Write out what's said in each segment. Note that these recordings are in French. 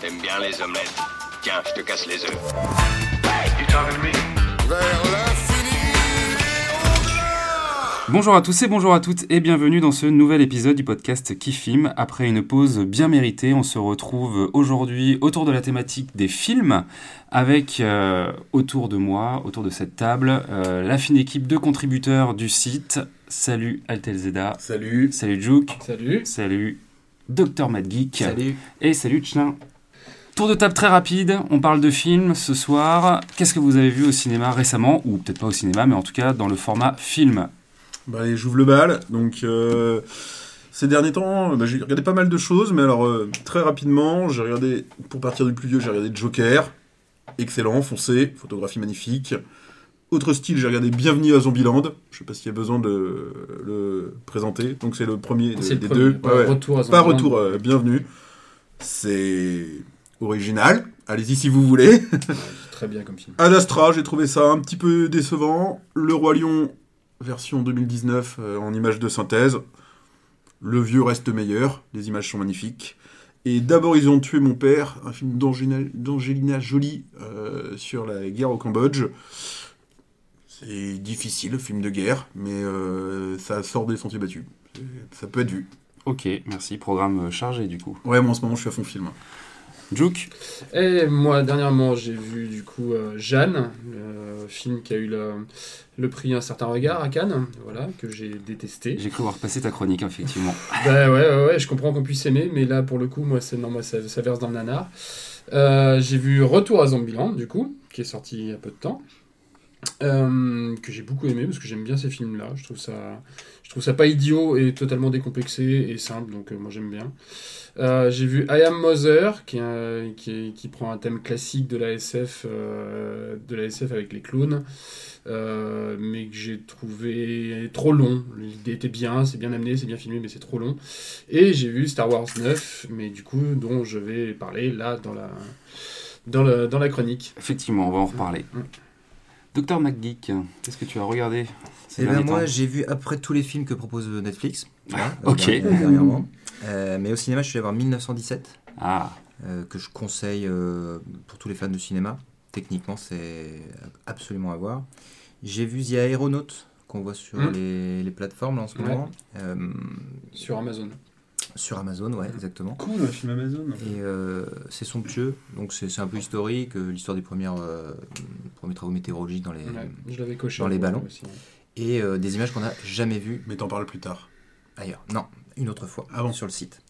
T'aimes bien les omelettes. Tiens, je te casse les œufs. Bonjour à tous et bonjour à toutes et bienvenue dans ce nouvel épisode du podcast Qui filme. Après une pause bien méritée, on se retrouve aujourd'hui autour de la thématique des films avec euh, autour de moi, autour de cette table, euh, la fine équipe de contributeurs du site. Salut Altelzeda. Salut. Salut Jouk. Salut. Salut Dr Mad Geek. Salut. Et salut Tchlin. Tour de table très rapide, on parle de films ce soir. Qu'est-ce que vous avez vu au cinéma récemment Ou peut-être pas au cinéma, mais en tout cas dans le format film? Bah, allez, j'ouvre le bal. Donc, euh, ces derniers temps, bah, j'ai regardé pas mal de choses, mais alors, euh, très rapidement, j'ai regardé, pour partir du plus vieux, j'ai regardé Joker. Excellent, foncé, photographie magnifique. Autre style, j'ai regardé Bienvenue à Zombieland. Je sais pas s'il y a besoin de le présenter. Donc, c'est le premier de- C'est le des premier, deux. pas Ouais, ouais. retour à Pas retour, euh, bienvenue. C'est original. Allez-y si vous voulez. Très bien comme film. Ad Astra, j'ai trouvé ça un petit peu décevant. Le Roi Lion, version 2019, euh, en images de synthèse. Le vieux reste meilleur, les images sont magnifiques. Et d'abord, ils ont tué mon père, un film d'Angelina d'Angelina Jolie euh, sur la guerre au Cambodge. C'est difficile, film de guerre, mais euh, ça sort des sentiers battus. Ça peut être vu. Ok, merci. Programme chargé du coup. Ouais, moi en ce moment, je suis à fond film. Jouk Et moi, dernièrement, j'ai vu du coup euh, Jeanne, le film qui a eu le, le prix Un certain regard à Cannes, voilà, que j'ai détesté. J'ai cru voir passer ta chronique, effectivement. bah ouais, ouais, ouais, je comprends qu'on puisse aimer, mais là, pour le coup, moi, c'est, non, moi ça, ça verse dans le nanar. Euh, j'ai vu Retour à Zombieland, du coup, qui est sorti il y a peu de temps. Euh, que j'ai beaucoup aimé parce que j'aime bien ces films-là. Je trouve ça, je trouve ça pas idiot et totalement décomplexé et simple, donc euh, moi j'aime bien. Euh, j'ai vu I Am Mother, qui, qui, prend un thème classique de la SF, de la SF avec les clowns, mais que j'ai trouvé trop long. L'idée était bien, c'est bien amené, c'est bien filmé, mais c'est trop long. Et j'ai vu Star Wars 9, mais du coup, dont je vais parler là dans la, dans la, dans la chronique. Effectivement, on va en reparler. Docteur McGeek, qu'est-ce que tu as regardé ces Eh ben moi, j'ai vu après tous les films que propose Netflix. voilà, Ah, ok. euh, dernièrement. Euh, mais au cinéma, je suis allé voir 1917, Ah, euh, que je conseille euh, pour tous les fans de cinéma. Techniquement, c'est absolument à voir. J'ai vu The Aeronaut, qu'on voit sur Mm. les, les plateformes là, en ce Ouais. moment. Euh, Sur Amazon. Sur Amazon, ouais, exactement. Cool, un film Amazon. Et euh, c'est somptueux, donc c'est un peu historique, euh, l'histoire des premières, euh, premiers travaux météorologiques dans les, Ouais, je l'avais coché. dans les ballons. aussi. et euh, des images qu'on n'a jamais vues Mais t'en parles plus tard. ailleurs. Non, une autre fois Ah bon sur le site.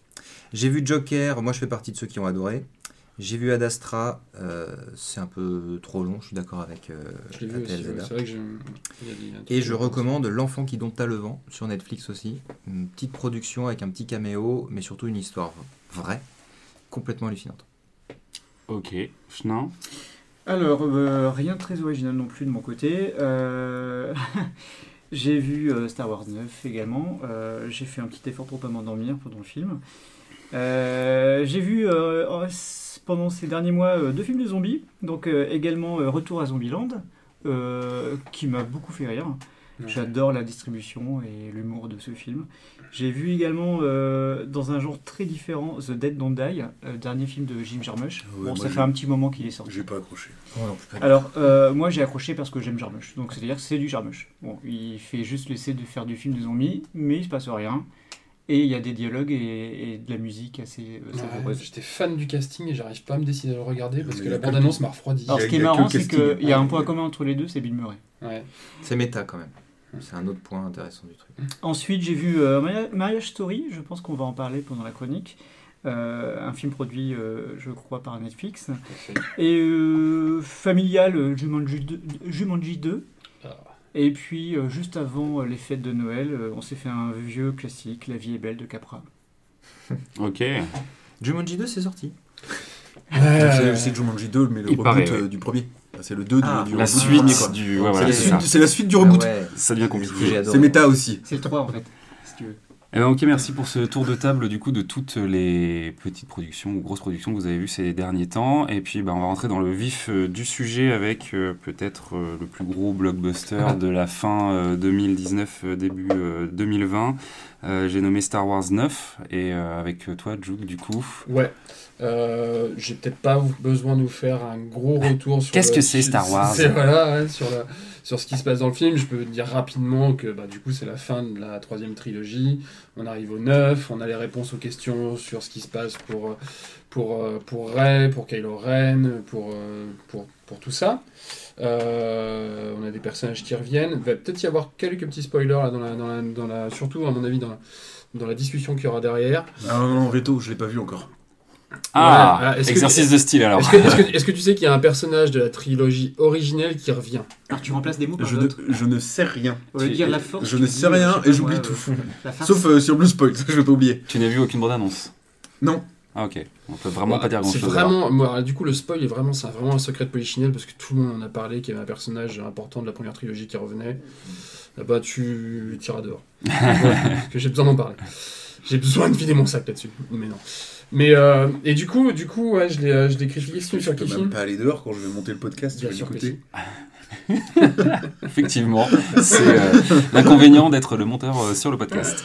J'ai vu Joker, moi je fais partie de ceux qui ont adoré. J'ai vu Ad Astra, euh, c'est un peu trop long, je suis d'accord avec euh, Je vu aussi. Ouais, vrai que Et je recommande L'enfant qui dompta le vent sur Netflix aussi. Une petite production avec un petit caméo, mais surtout une histoire vraie, complètement hallucinante. ok. Chenin Alors, euh, rien de très original non plus de mon côté. Euh, j'ai vu euh, Star Wars 9 également. Euh, j'ai fait un petit effort pour pas m'endormir pendant le film. Euh, j'ai vu euh, pendant ces derniers mois euh, deux films de zombies. Donc euh, également euh, Retour à Zombieland, euh, qui m'a beaucoup fait rire. Ouais. J'adore la distribution et l'humour de ce film. J'ai vu également, euh, dans un genre très différent, The Dead Don't Die, euh, dernier film de Jim Jarmusch. Ouais, bon, ça j'ai- fait un petit moment qu'il est sorti. J'ai pas accroché. Alors, euh, moi j'ai accroché parce que j'aime Jarmusch. Donc, c'est-à-dire que c'est du Jarmusch. Bon, il fait juste l'essai de faire du film de zombies, mais il se passe rien. Et il y a des dialogues et, et de la musique assez euh, Ouais. J'étais fan du casting et j'arrive pas à me décider à le regarder parce Mais que la bande-annonce m'a refroidi. Alors, ce qui est marrant, c'est qu'il y a un point commun entre les deux, c'est Bill Murray. Ouais. C'est méta quand même. C'est un autre point intéressant du truc. Ensuite, j'ai vu euh, Maria- Marriage Story, je pense qu'on va en parler pendant la chronique. Euh, un film produit, euh, je crois, par Netflix. Et euh, familial, Jumanji 2. Jumanji 2. Et puis, euh, juste avant euh, les fêtes de Noël, euh, on s'est fait un vieux classique, La vie est belle de Capra. Ok. Jumanji 2, c'est sorti. C'est c'est Jumanji 2, mais le Il reboot paraît, ouais. euh, du premier. C'est le 2 Ah, du, du La reboot suite premier, du. Ouais, C'est voilà, la ça. suite- c'est la suite du reboot. Ah ouais, Ça devient compliqué. C'est méta aussi. C'est le 3 en fait, si tu veux. Eh ben, ok, merci pour ce tour de table du coup de toutes les petites productions ou grosses productions que vous avez vues ces derniers temps. Et puis ben, on va rentrer dans le vif euh, du sujet avec euh, peut-être euh, le plus gros blockbuster de la fin euh, 2019, euh, début euh, 2020. Euh, J'ai nommé Star Wars 9 et avec toi, Juke, du coup. Ouais. Euh, J'ai peut-être pas besoin de vous faire un gros retour sur. Qu'est-ce le- que c'est, Star Wars C'est- Voilà, ouais, sur, la- sur ce qui se passe dans le film. Je peux dire rapidement que bah, du coup, c'est la fin de la troisième trilogie. On arrive au 9, on a les réponses aux questions sur ce qui se passe pour, pour, euh, pour Rey, pour Kylo Ren, pour, euh, pour, pour tout ça. Euh, on a des personnages qui reviennent. Il va peut-être y avoir quelques petits spoilers là, dans la, dans la, dans la, surtout à mon avis dans la, dans la discussion qu'il y aura derrière. Ah non, non, Veto, je l'ai pas vu encore. Ah, que- exercice de style alors. Est-ce que, tu sais qu'il y a un personnage de la trilogie originelle qui revient Alors tu remplaces des mots par Je ne, d'autres. je ne sais rien. Au lieu de dire la force. Je ne sais rien et j'oublie tout. euh. Sauf euh, si en plus spoil, ça je vais pas oublier. Tu n'as vu aucune bande-annonce? Non. Ah ok, on peut vraiment Ouais, pas dire C'est grand-chose. vraiment, moi, du coup, le spoil est vraiment, c'est vraiment un secret de Polichinelle parce que tout le monde en a parlé qu'il y avait un personnage important de la première trilogie qui revenait. Là-bas, tu tiras dehors. Parce que j'ai besoin d'en parler. J'ai besoin de vider mon sac là-dessus. Mais non. Mais euh, et du coup, du coup, ouais, je l'ai, euh, je l'ai critiqué sur Je peux Kiki. même pas aller dehors quand je vais monter le podcast, Bien sûr que l'écouter. Effectivement, c'est euh, l'inconvénient d'être le monteur euh, sur le podcast.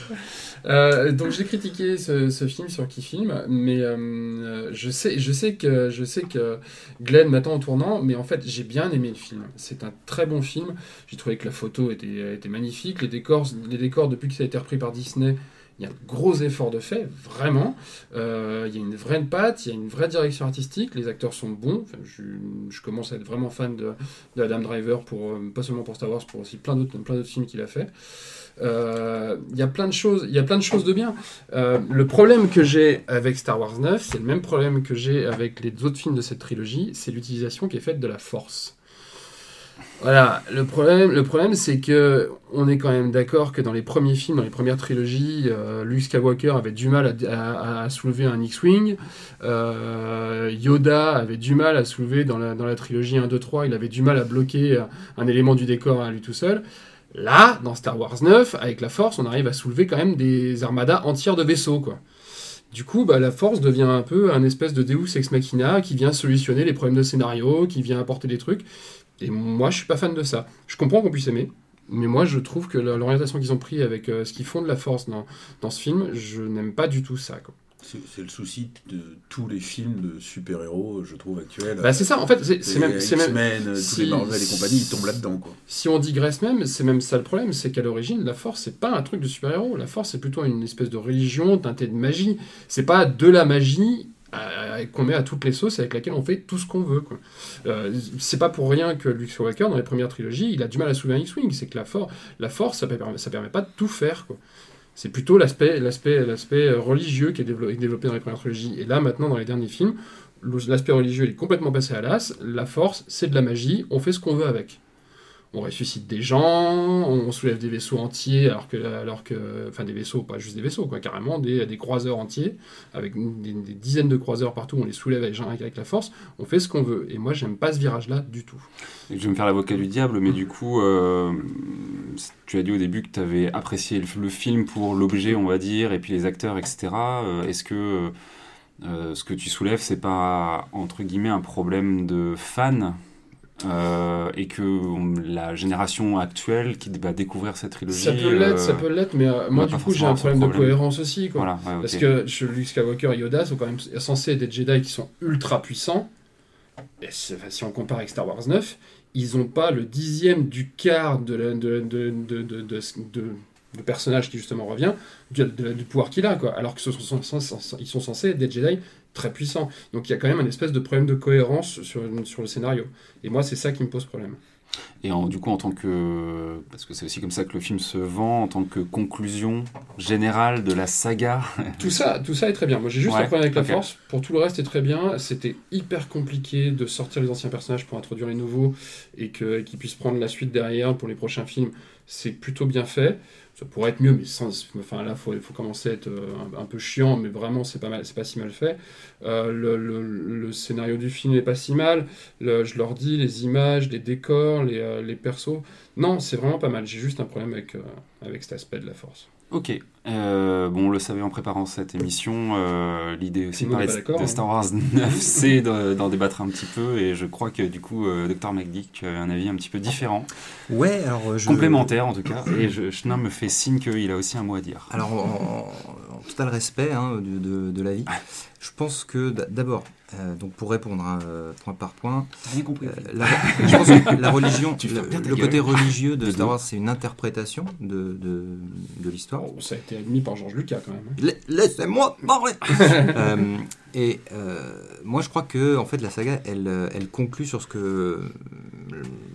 Euh, donc j'ai critiqué ce, ce film sur qui film, mais euh, je sais, je sais que je sais que Glenn m'attend au tournant, mais en fait j'ai bien aimé le film. C'est un très bon film. J'ai trouvé que la photo était, était magnifique, les décors, les décors depuis que ça a été repris par Disney. Il y a un gros effort de fait, vraiment. Euh, il y a une vraie patte, il y a une vraie direction artistique, les acteurs sont bons. Je, commence à être vraiment fan de, Adam Driver, pour, euh, pas seulement pour Star Wars, pour aussi plein d'autres films qu'il a fait. Euh, Il y a plein de choses, il y a plein de choses de bien. Euh, le problème que j'ai avec Star Wars 9, c'est le même problème que j'ai avec les autres films de cette trilogie, c'est l'utilisation qui est faite de la Force. Voilà, le problème, le problème c'est que on est quand même d'accord que dans les premiers films, dans les premières trilogies, euh, Luke Skywalker avait du mal à, soulever un X-Wing, euh, Yoda avait du mal à soulever dans la, dans la trilogie 1, 2, 3, il avait du mal à bloquer euh, un élément du décor à lui tout seul. Là, dans Star Wars 9, avec la Force, on arrive à soulever quand même des armadas entières de vaisseaux, quoi. Du coup, bah, la Force devient un peu un espèce de Deus Ex Machina qui vient solutionner les problèmes de scénario, qui vient apporter des trucs. Et moi, je suis pas fan de ça. Je comprends qu'on puisse aimer, mais moi, je trouve que l'orientation qu'ils ont pris avec euh, ce qu'ils font de la Force dans, dans ce film, je n'aime pas du tout ça. Quoi. C'est le souci de tous les films de super-héros, je trouve, actuels. Bah, c'est ça, en fait, c'est même, c'est même, X-Men, euh, tous si- les Marvel et compagnie, ils tombent là-dedans, quoi. Si on digresse même, c'est même ça le problème, c'est qu'à l'origine, la force, c'est pas un truc de super-héros. La force, c'est plutôt une espèce de religion teintée de magie. C'est pas de la magie qu'on met à toutes les sauces et avec laquelle on fait tout ce qu'on veut. Euh, c'est pas pour rien que Luke Skywalker, dans les premières trilogies, il a du mal à soulever un X-Wing. C'est que la, la force, ça permet, permet pas de tout faire. C'est plutôt l'aspect, l'aspect, l'aspect religieux qui est développé, dans les premières trilogies. Et là, maintenant, dans les derniers films, l'aspect religieux est complètement passé à l'as. La force, c'est de la magie, on fait ce qu'on veut avec. On ressuscite des gens, on soulève des vaisseaux entiers, alors que, alors enfin des vaisseaux, pas juste des vaisseaux, quoi, carrément des, des croiseurs entiers, avec des, dizaines de croiseurs partout, on les soulève avec, la force, on fait ce qu'on veut. Et moi, j'aime pas ce virage-là du tout. Je vais me faire l'avocat du diable, mais du coup, euh, tu as dit au début que tu avais apprécié le, le film pour l'objet, on va dire, et puis les acteurs, etc. Euh, Est-ce que euh, ce que tu soulèves, c'est pas, entre guillemets, un problème de fan euh, et que on- la génération actuelle qui va découvrir cette trilogie. Ça peut l'être, euh, ça peut l'être, mais euh, moi, du coup, j'ai un problème, de cohérence aussi, quoi. Voilà, ouais, ok. Parce que chez Luke Skywalker et Yoda sont quand même censés être des Jedi qui sont ultra puissants. Et si on compare avec Star Wars 9, ils n'ont pas le dixième du quart de, la- de, de, de, personnage qui justement revient, du, de- du pouvoir qu'il a, quoi. Alors que ce sont- ils sont censés être des Jedi très puissants. Donc il y a quand même un espèce de problème de cohérence sur, sur le scénario. Et moi, c'est ça qui me pose problème. Et en- du coup, en tant que. Parce que c'est aussi comme ça que le film se vend, en tant que conclusion générale de la saga. Tout ça, tout ça est très bien. Moi, j'ai juste Ouais, un problème avec la force. Pour tout le reste, c'est très bien. C'était hyper compliqué de sortir les anciens personnages pour introduire les nouveaux et qu'ils puissent prendre la suite derrière pour les prochains films. C'est plutôt bien fait. Ça pourrait être mieux, mais sans, enfin là, faut, il faut commencer à être euh, un, peu chiant, mais vraiment, c'est pas pas si mal fait. Euh, le, le- scénario du film n'est pas si mal. Je leur dis, les images, les décors, les, euh, les persos. Non, c'est vraiment pas mal. J'ai juste un problème avec, avec cet aspect de la force. Ok. Euh, bon, on le savait en préparant cette émission. euh, L'idée aussi de parler de, hein. Star Wars 9, c'est de- d'en débattre un petit peu. Et je crois que du coup, Dr. McDick a un avis un petit peu différent. Ouais, alors euh, je... Complémentaire en tout cas. Et je, Chenin me fait signe qu'il a aussi un mot à dire. Alors, total respect hein, de, de, de l'avis, je pense que d'abord, euh, donc pour répondre hein, euh, point par point, T'as rien compris. euh, la, je pense que la religion, Tu le, côté religieux de Star. Wars, c'est une interprétation de, de, de l'histoire. Oh, ça a été admis par Georges Lucas quand même. hein. La- Laissez-moi parler Euh, Et euh, moi, je crois que en fait, la saga, elle, elle conclut sur ce que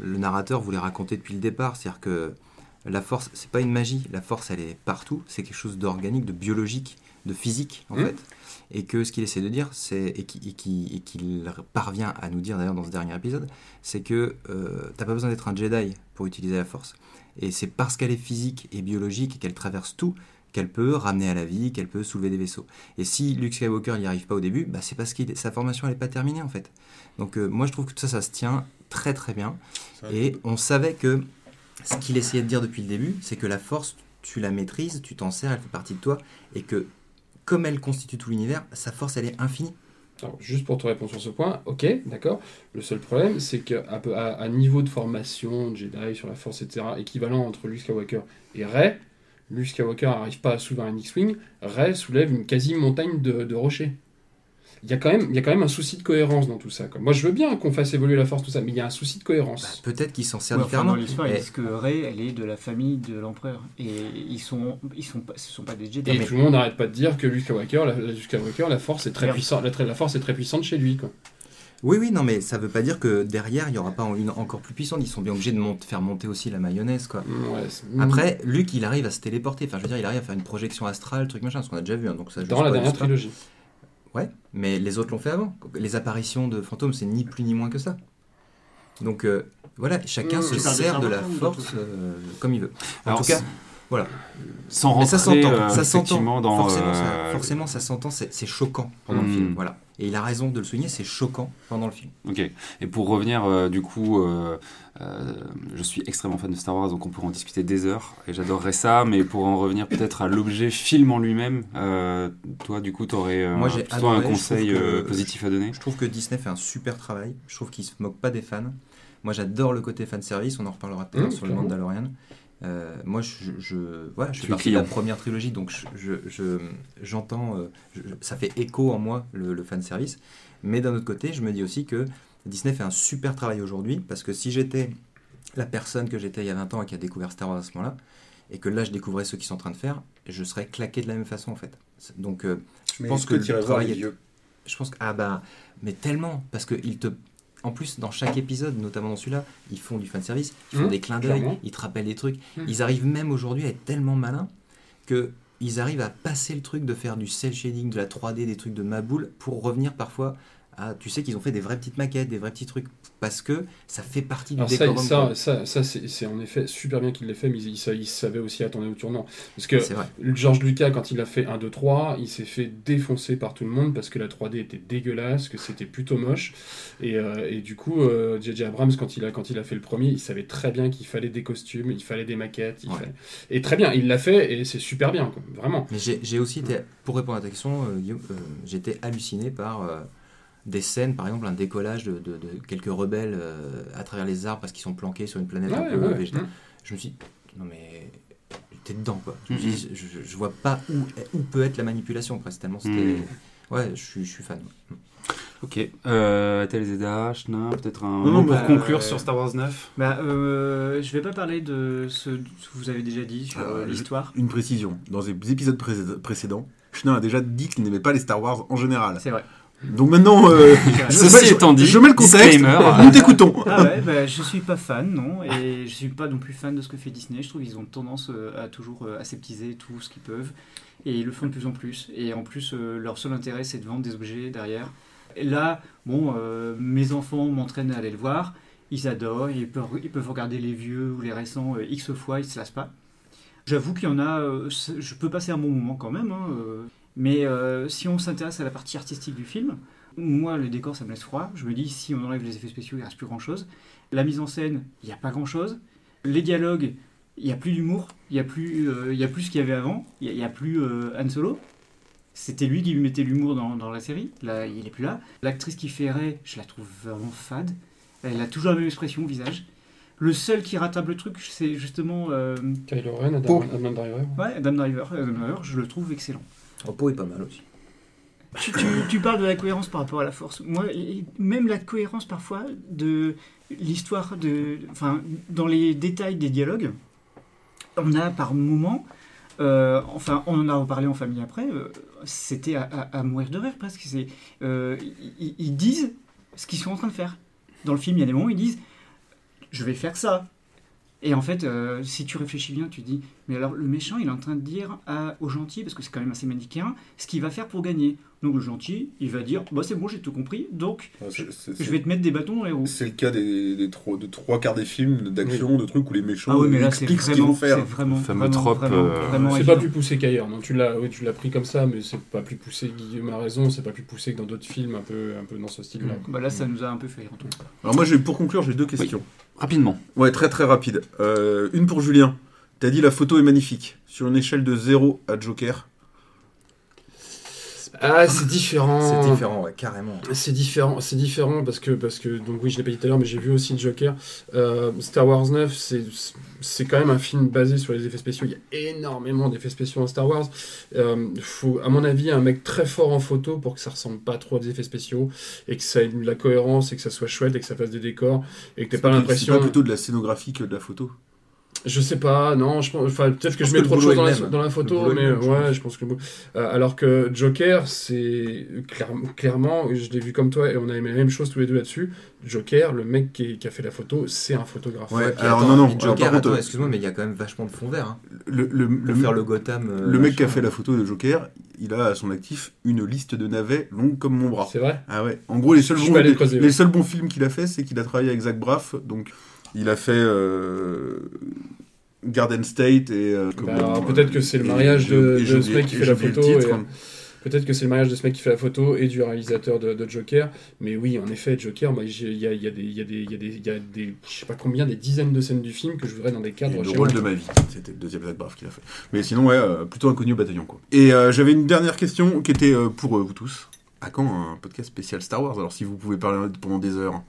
le narrateur voulait raconter depuis le départ, c'est-à-dire que la force, c'est pas une magie. La force, elle est partout. C'est quelque chose d'organique, de biologique, de physique, en Mhm. fait. Et que ce qu'il essaie de dire, c'est et qui- et qui- et qu'il parvient à nous dire d'ailleurs dans ce dernier épisode, c'est que euh, t'as pas besoin d'être un Jedi pour utiliser la force. Et c'est parce qu'elle est physique et biologique et qu'elle traverse tout qu'elle peut ramener à la vie, qu'elle peut soulever des vaisseaux. Et si Luke Skywalker n'y arrive pas au début, bah, c'est parce que sa formation n'est pas terminée en fait. Donc euh, moi je trouve que ça, ça se tient très très bien. Et on savait que ce qu'il essayait de dire depuis le début, c'est que la force, tu la maîtrises, tu t'en sers, elle fait partie de toi, et que comme elle constitue tout l'univers, sa force elle est infinie. Alors, juste pour te répondre sur ce point, ok, d'accord. Le seul problème, c'est qu'à à, niveau de formation, Jedi sur la Force, etc., équivalent entre Luke Skywalker et Rey, Luke Skywalker n'arrive pas à soulever un X-Wing, Rey soulève une quasi-montagne de rochers. Il y, a quand même, il y a quand même un souci de cohérence dans tout ça. quoi. Moi, je veux bien qu'on fasse évoluer la Force, tout ça, mais il y a un souci de Bah, cohérence. Peut-être qu'il s'en sert Ouais, enfin, différemment. dans l'histoire, ils mais- disent que Rey, elle est de la famille de l'empereur. Et ils sont, ils sont, pas, ce sont pas des Jedi. Et mais- tout le monde n'arrête pas de dire que Luke Skywalker, la, Luke Skywalker, la Force est très puissante, la, la Force est très puissante chez lui. Quoi. Oui, oui, non, mais ça veut pas dire que derrière, il n'y aura pas une encore plus puissante. Ils sont bien obligés de mont- faire monter aussi la mayonnaise, quoi. Ouais, c'est- Après, Luke, il arrive à se téléporter. Enfin, je veux dire, il arrive à faire une projection astrale, truc machin, ce qu'on a déjà vu. hein, donc ça, dans la dernière pas. Ouais, mais les autres l'ont fait avant. Les apparitions de fantômes, c'est ni plus ni moins que ça. Donc euh, voilà, chacun Mmh. se sert de la force euh, comme il veut. En Alors, tout cas, voilà. Sans Mais ça rentrer s'entend, euh, ça s'entend. dans. Forcément, euh, ça, forcément, ça s'entend. C'est c'est choquant pendant le Hmm. film. Voilà. Et il a raison de le souligner. C'est choquant pendant le film. Ok. Et pour revenir, euh, du coup, euh, euh, je suis extrêmement fan de Star Wars, donc on pourrait en discuter des heures, et j'adorerais ça, mais pour en revenir peut-être à l'objet film en lui-même, euh, toi, du coup, tu aurais Moi, j'ai un conseil que- euh, positif à donner Je trouve que Disney fait un super travail. Je trouve qu'il se moque pas des fans. Moi, j'adore le côté fan service. On en reparlera tout à l'heure Mmh, sur le. Mandalorian. Euh, moi, je, je, voilà, je suis parti de la première trilogie, donc je- je- je- j'entends, euh, je- je- ça fait écho en moi le, le fan service. Mais d'un autre côté, je me dis aussi que Disney fait un super travail aujourd'hui, parce que si j'étais la personne que j'étais il y a 20 ans et qui a découvert Star Wars à ce moment-là, et que là je découvrais ce qu'ils sont en train de faire, je serais claqué de la même façon en fait. Donc, euh, je Mais pense que, que le tu voir travail je pense que ah bah mais tellement parce que ils te en plus dans chaque épisode notamment dans celui-là ils font du fan service ils font Mmh, des clins d'œil ils te rappellent des trucs Mmh. ils arrivent même aujourd'hui à être tellement malins que ils arrivent à passer le truc de faire du cel shading de la 3D des trucs de Maboule pour revenir parfois à tu sais qu'ils ont fait des vraies petites maquettes des vrais petits trucs parce que ça fait partie du Alors ça, ça, ça, ça c'est c'est en effet super bien qu'il l'ait fait, mais il, il, il savait aussi attendre au tournant. Parce que Georges Lucas, quand il a fait 1, 2, 3, il s'est fait défoncer par tout le monde parce que la 3D était dégueulasse, que c'était plutôt moche. Et, euh, et du coup, euh, J.J. Abrams, quand il, a, quand il a fait le premier, il savait très bien qu'il fallait des costumes, il fallait des maquettes. Il Ouais. fallait... Et très bien, il l'a fait et c'est super bien, quoi, vraiment. Mais j'ai aussi été, pour répondre à ta question, euh, euh, j'étais halluciné par euh, des scènes, par exemple un décollage de, de- de quelques rebelles euh, à travers les arbres parce qu'ils sont planqués sur une planète un Ouais, peu ouais, végétale. ouais. Je me suis dit, non mais t'es dedans quoi. Je, me suis dit, je, je- vois pas où, où peut être la manipulation presque tellement c'était... Mhm. Ouais, je suis, je suis fan. Ok. Euh, Telzeda, Chenin, peut-être un Non, mot pour bah, conclure euh, sur Star Wars 9 Bah, euh, je vais pas parler de ce que vous avez déjà dit sur euh, je- l'histoire. Une précision. Dans les épisodes précé- précédents, Schneer a déjà dit qu'il n'aimait pas les Star Wars en général. C'est vrai. Donc maintenant, euh, je, Ceci je- étant dit, je mets le contexte. disclaimer. Nous t'écoutons. Ah ouais, bah, je suis pas fan, non, et je suis pas non plus fan de ce que fait Disney. Je trouve qu'ils ont tendance euh, à toujours euh, aseptiser tout ce qu'ils peuvent, et ils le font de plus en plus. Et en plus, euh, leur seul intérêt, c'est de vendre des objets derrière. Et là, bon, euh, mes enfants m'entraînent à aller le voir, ils adorent, ils peuvent, ils peuvent regarder les vieux ou les récents euh, X fois, ils se lassent pas. J'avoue qu'il y en a, euh, je peux passer un bon moment quand même, hein, euh, mais euh, si on s'intéresse à la partie artistique du film, moi, le décor, ça me laisse froid. Je me dis, si on enlève les effets spéciaux, il reste plus grand-chose. La mise en scène, il n'y a pas grand-chose. Les dialogues, il n'y a plus d'humour, il n'y a, plus, euh, y a plus ce qu'il y avait avant, il n'y a, plus euh, Han Solo. C'était lui qui lui mettait l'humour dans, dans la série, là il est plus là. L'actrice qui fait Rey, je la trouve vraiment fade. Elle a toujours la même expression au visage. Le seul qui rattrape le truc, c'est justement euh, Kylo Ren, Adam Driver. ouais, Adam Driver. Adam Driver, je le trouve excellent. Repo est pas mal aussi. Tu, parles de la cohérence par rapport à la force. Moi, même la cohérence parfois de l'histoire de, enfin, dans les détails des dialogues, on a par moments, euh, enfin, on en a reparlé en famille après. euh, C'était à, mourir de rire presque. C'est, euh, ils disent ce qu'ils sont en train de faire. Dans le film, il y a des moments où ils disent, je vais faire ça. Et en fait, euh, si tu réfléchis bien, tu dis, mais alors le méchant, il est en train de dire à, au gentil, parce que c'est quand même assez manichéen, ce qu'il va faire pour gagner. Donc le gentil, il va dire, bah c'est bon, j'ai tout compris, donc C'est- c'est- je vais te mettre des bâtons dans les roues. C'est le cas des, des trois, de trois quarts des films d'action, de trucs où les méchants Ah oui, mais là c'est expliquent ce qu'ils vraiment, vont faire. c'est vraiment, fameux vraiment, trope, vraiment, euh, vraiment C'est évident. pas plus poussé qu'ailleurs, non Tu l'as, oui, tu l'as pris comme ça, mais c'est pas plus poussé. Guillaume a raison, c'est pas plus poussé que dans d'autres films un peu, un peu dans ce style-là. Bah là, ça nous a un peu fait rire en tout cas. Alors moi, j'ai- pour conclure, j'ai deux questions. Rapidement. Ouais, très très rapide. Euh, une pour Julien. T'as dit la photo est magnifique. Sur une échelle de 0 à Joker. Ah, c'est différent. C'est différent, ouais, carrément. C'est différent, c'est différent parce que parce que donc oui je l'ai pas dit tout à l'heure mais j'ai vu aussi Joker. Euh, Star Wars 9 c'est c'est quand même un film basé sur les effets spéciaux. Il y a énormément d'effets spéciaux dans Star Wars. Euh, faut à mon avis un mec très fort en photo pour que ça ressemble pas trop à des effets spéciaux et que ça ait de la cohérence et que ça soit chouette et que ça fasse des décors et que t'aies pas C'est l'impression. pas plutôt de la scénographie que de la photo. Je sais pas, non, je pense, enfin, peut-être que je mets que trop de choses dans la, dans photo, mais même, ouais, je pense que. euh, alors que Joker, c'est clair- clairement, je l'ai vu comme toi et on a aimé la même chose tous les deux là-dessus. Joker, le mec qui, qui a fait la photo, c'est un photographe. Ouais, alors attends, non, non, Joker, attends, euh, excuse-moi, mais il y a quand même vachement de fond vert. Hein. Le, le, le, Pour faire le Gotham. euh, le mec qui a fait la photo de Joker, il a à son actif une liste de navets longue comme mon bras. C'est vrai Ah ouais. En gros, les seuls, bons, les, creuser, les ouais. seuls bons films qu'il a fait, c'est qu'il a travaillé avec Zach Braff. Donc, il a fait euh, Garden State et. Bah, peut-être que c'est le mariage de- ce mec qui fait la photo titre. et- Peut-être que c'est le mariage de ce mec qui fait la photo et du réalisateur de, de Joker. Mais oui, en effet, Joker, j'ai- il y a, il y a des, il y a des, il y a des, il y a des, je sais pas combien, des dizaines de scènes du film que je voudrais dans des cadres. le rôle de ma vie. C'était le deuxième Braff qu'il a fait. Mais sinon, ouais, euh, plutôt inconnu au bataillon, quoi. Et euh, j'avais une dernière question qui était euh, pour vous tous. À quand un podcast spécial Star Wars? Alors, si vous pouvez parler pendant des heures. Hein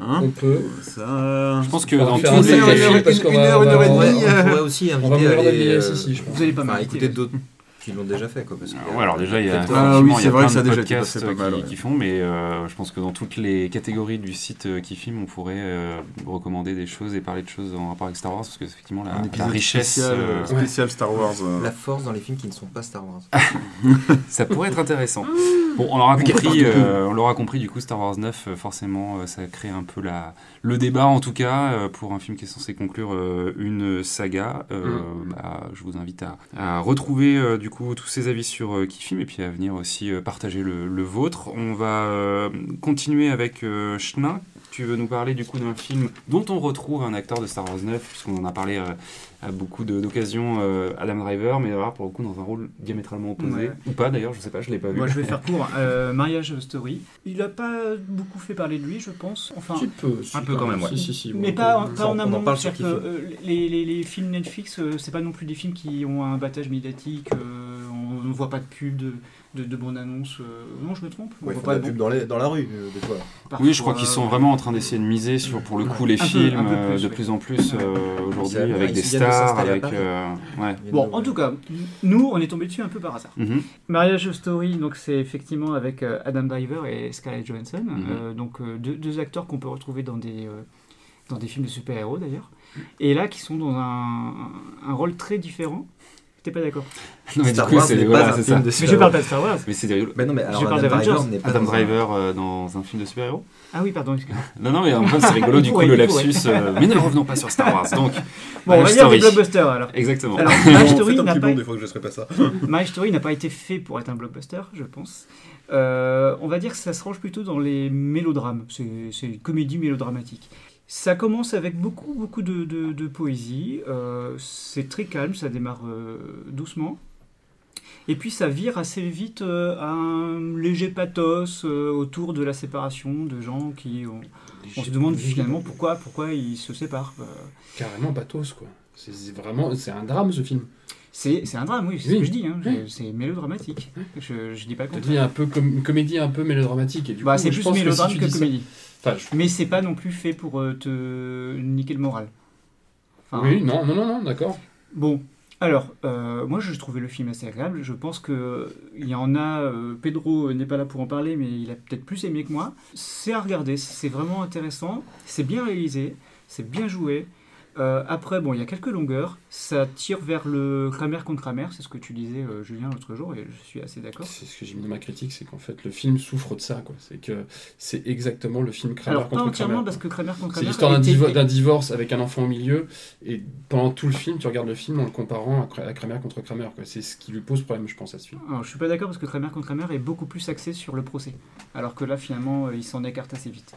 On peut. Ça. Je pense que On dans tous les... une heure, parce une heure, on une heure et On demie. on euh, pourrait aussi On va inviter euh, ici, je pense. Vous allez pas Enfin, m'inviter. écouter d'autres qui l'ont déjà fait, quoi. Parce que, Ouais, alors déjà, il y a, Ah effectivement, oui, il y a vrai plein que ça de podcasts pas qui, mal, ouais. qui font, mais euh, je pense que dans toutes les catégories du site euh, qui filme, on pourrait euh, recommander des choses et parler de choses en rapport avec Star Wars, parce que effectivement, la, la richesse, spécial, euh, spécial Star Wars. euh, La force dans les films qui ne sont pas Star Wars. ça pourrait être intéressant. Bon, on l'aura compris, euh, on l'aura compris, du coup, Star Wars 9, euh, forcément, euh, ça crée un peu la, le débat, en tout cas, euh, pour un film qui est censé conclure une saga. Euh, bah, je vous invite à, à retrouver, du coup, tous ces avis sur filme, et puis à venir aussi partager le, le vôtre. On va euh, continuer avec euh, Chemin. Tu veux nous parler, du coup, d'un film dont on retrouve un acteur de Star Wars 9, puisqu'on en a parlé euh, à beaucoup d'occasions, euh, Adam Driver, mais alors, pour le coup, dans un rôle diamétralement opposé. Ouais. Ou pas, d'ailleurs, je sais pas, je l'ai pas vu. Moi, je vais faire court. Euh, Mariage Story. Il a pas beaucoup fait parler de lui, je pense. Enfin, Un petit peu. un peu quand même, ouais. Si, si, si, mais pas, en on en amont. que, euh, les, les- les films Netflix, euh, c'est pas non plus des films qui ont un battage médiatique. On ne voit pas de pub, de, de, de bande-annonce. euh, non, je me trompe. On Ouais, ils voit pas de pub bon- dans, les- dans la rue, euh, des fois. Oui, je crois qu'ils sont vraiment en train d'essayer de miser sur, pour le coup, les Un films peu euh, plus, de plus en plus euh, aujourd'hui, avec des stars, avec... Euh, ouais. Bon, en tout cas, nous, on est tombé dessus un peu par hasard. Mhm. Mariage Story, donc c'est effectivement avec Adam Driver et Scarlett Johansson, Mhm. euh, donc deux, deux acteurs qu'on peut retrouver dans des euh, dans des films de super-héros d'ailleurs, et là qui sont dans un, un rôle très différent. T'es pas d'accord Non, mais du coup, Wars c'est n'est voilà, pas un c'est film ça. de Mais je parle pas de Star Wars. Mais c'est rigolo. Mais non, mais alors Je parle Adam Driver d'Avengers. n'est pas Adam dans un- Driver euh, dans un film de super-héros Ah oui, pardon. excuse-moi. Non, non, mais en fait, c'est rigolo, du coup, le lapsus. euh, Mais ne revenons pas sur Star Wars. Donc, Bon, on va dire des blockbusters alors. exactement. Alors, Bon, Marriage faites Story un n'a petit pas bond des fois que je ne pas ça. My Story n'a pas été fait pour être un blockbuster, je pense. Euh, on va dire que ça se range plutôt dans les mélodrames. C'est c'est une comédie mélodramatique. Ça commence avec beaucoup, beaucoup de, de- de poésie. Euh, c'est très calme, ça démarre euh, doucement. Et puis ça vire assez vite euh, à un léger pathos autour de la séparation de gens qui... ont- on se demande finalement pourquoi, pourquoi ils se séparent. Carrément pathos, quoi. C'est vraiment, c'est un drame ce film. C'est un drame, oui, c'est Oui. ce que je dis. hein. Oui. C'est mélodramatique. Je, je dis pas le contraire. un peu comme une comédie un peu mélodramatique. Et du Bah, c'est plus mélodrame si que, ça- comédie. Enfin, je- Mais c'est pas non plus fait pour euh, te niquer le moral. Enfin, Oui, non, non, non, non, d'accord. Bon, alors, euh, moi je trouvais le film assez agréable. Je pense que il y en a. euh, Pedro n'est pas là pour en parler, mais il a peut-être plus aimé que moi. C'est à regarder, c'est vraiment intéressant. C'est bien réalisé, c'est bien joué. Euh, après, bon, il y a quelques longueurs. Ça tire vers le Kramer contre Kramer, c'est ce que tu disais, euh, Julien, l'autre jour, et je suis assez d'accord. C'est ce que j'ai mis dans ma critique, c'est qu'en fait le film souffre de ça, quoi. C'est que c'est exactement le film Kramer Alors, pas contre entièrement, Kramer. parce que Kramer contre C'est Kramer. l'histoire d'un était- divo- d'un divorce avec un enfant au milieu, et pendant tout le film, tu regardes le film en le comparant à Kra- à Kramer contre Kramer. quoi. C'est ce qui lui pose problème, je pense, à ce film. Alors, je suis pas d'accord parce que Kramer contre Kramer est beaucoup plus axé sur le procès. Alors que là, finalement, euh, il s'en écarte assez vite.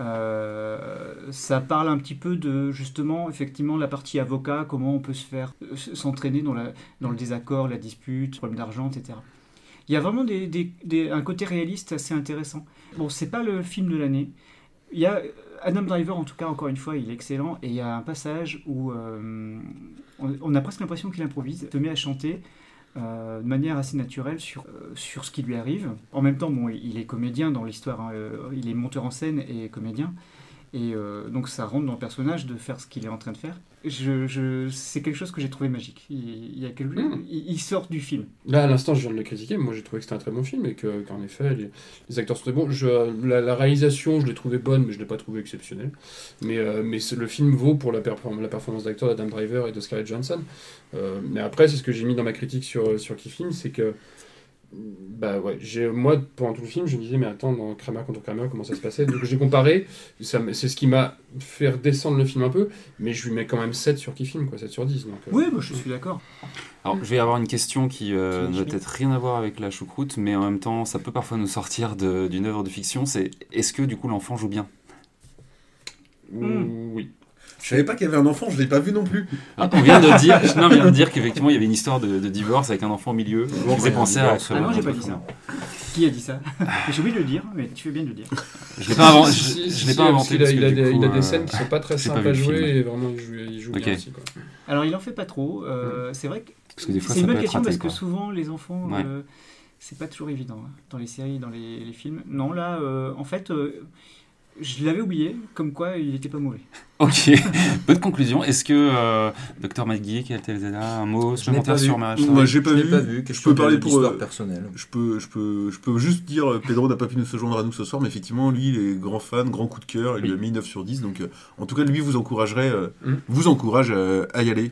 Euh, ça parle un petit peu de, justement, effectivement, la partie avocat, comment on peut se faire s'entraîner dans, le désaccord, la dispute, problème d'argent, etc. Il y a vraiment un côté réaliste assez intéressant. Bon, c'est pas le film de l'année. Il y a Adam Driver, en tout cas, encore une fois, il est excellent. Et il y a un passage où euh, on, on a presque l'impression qu'il improvise, se met à chanter euh, de manière assez naturelle sur, euh, sur ce qui lui arrive. En même temps, bon, il est comédien dans l'histoire, hein, euh, il est monteur en scène et comédien. Et donc ça rentre dans le personnage de faire ce qu'il est en train de faire. Je, je- c'est quelque chose que j'ai trouvé magique. Il, il y a quelque- il, il sort du film. Là, à l'instant, je viens de le critiquer, mais moi j'ai trouvé que c'était un très bon film et que- qu'en effet, les, les acteurs sont très bons. Je, la, la réalisation, je l'ai trouvée bonne, mais je ne l'ai pas trouvée exceptionnelle. Mais, euh, mais le film vaut pour la, perform- la performance d'acteur d'Adam Driver et de Scarlett Johansson. Euh, mais après, c'est ce que j'ai mis dans ma critique sur, sur Film, c'est que. Bah ouais, j'ai, moi pendant tout le film, je me disais, mais attends, dans Kramer contre Kramer, comment ça se passait? Donc j'ai comparé, c'est ce qui m'a fait redescendre le film un peu, mais je lui mets quand même 7 sur Qui Film, quoi, 7 sur 10. Donc, euh, Oui, bah, je suis d'accord. Alors, je vais avoir une question qui euh, n'a peut-être rien à voir avec la choucroute, mais en même temps, ça peut parfois nous sortir de- d'une œuvre de fiction. C'est est-ce que du coup l'enfant joue bien? Hmm. Oui. Je savais pas qu'il y avait un enfant, je l'ai pas vu non plus. Ah, On vient de dire, non, on vient de dire qu'effectivement il y avait une histoire de, de divorce avec un enfant au milieu. Je vous ai ouais, pensé à. Ah non, j'ai pas dit ça. Qui a dit ça J'ai oublié de le dire, mais tu fais bien de le dire. Je l'ai pas, je, je l'ai si, pas inventé. a- il, a des, coup, il a des euh, scènes qui sont pas très simples à jouer et vraiment il joue, il joue Ok. bien aussi. Quoi. Alors, il en fait pas trop. euh, c'est vrai que Parce que des fois c'est une bonne question raté. parce que souvent les enfants, Ouais. euh, c'est pas toujours évident hein, dans les séries, dans les, les films. Non, là, euh, en fait, euh, je l'avais oublié, comme quoi il était pas mauvais. Ok, bonne conclusion. Est-ce que euh, Dr McGee, qui a Telzada, un mot Je supplémentaire sur Marriage Moi, Story j'ai pas je l'ai vu. pas vu. Je quelque peux parler pour euh, personnelle? Je peux, je peux, je peux juste dire, euh, Pedro n'a pas pu nous se joindre à nous ce soir, mais effectivement, lui, il est grand fan, grand coup de cœur, il lui a mis 9 sur 10, donc euh, en tout cas, lui vous encouragerait, euh, Mm. vous encourage euh, à y aller.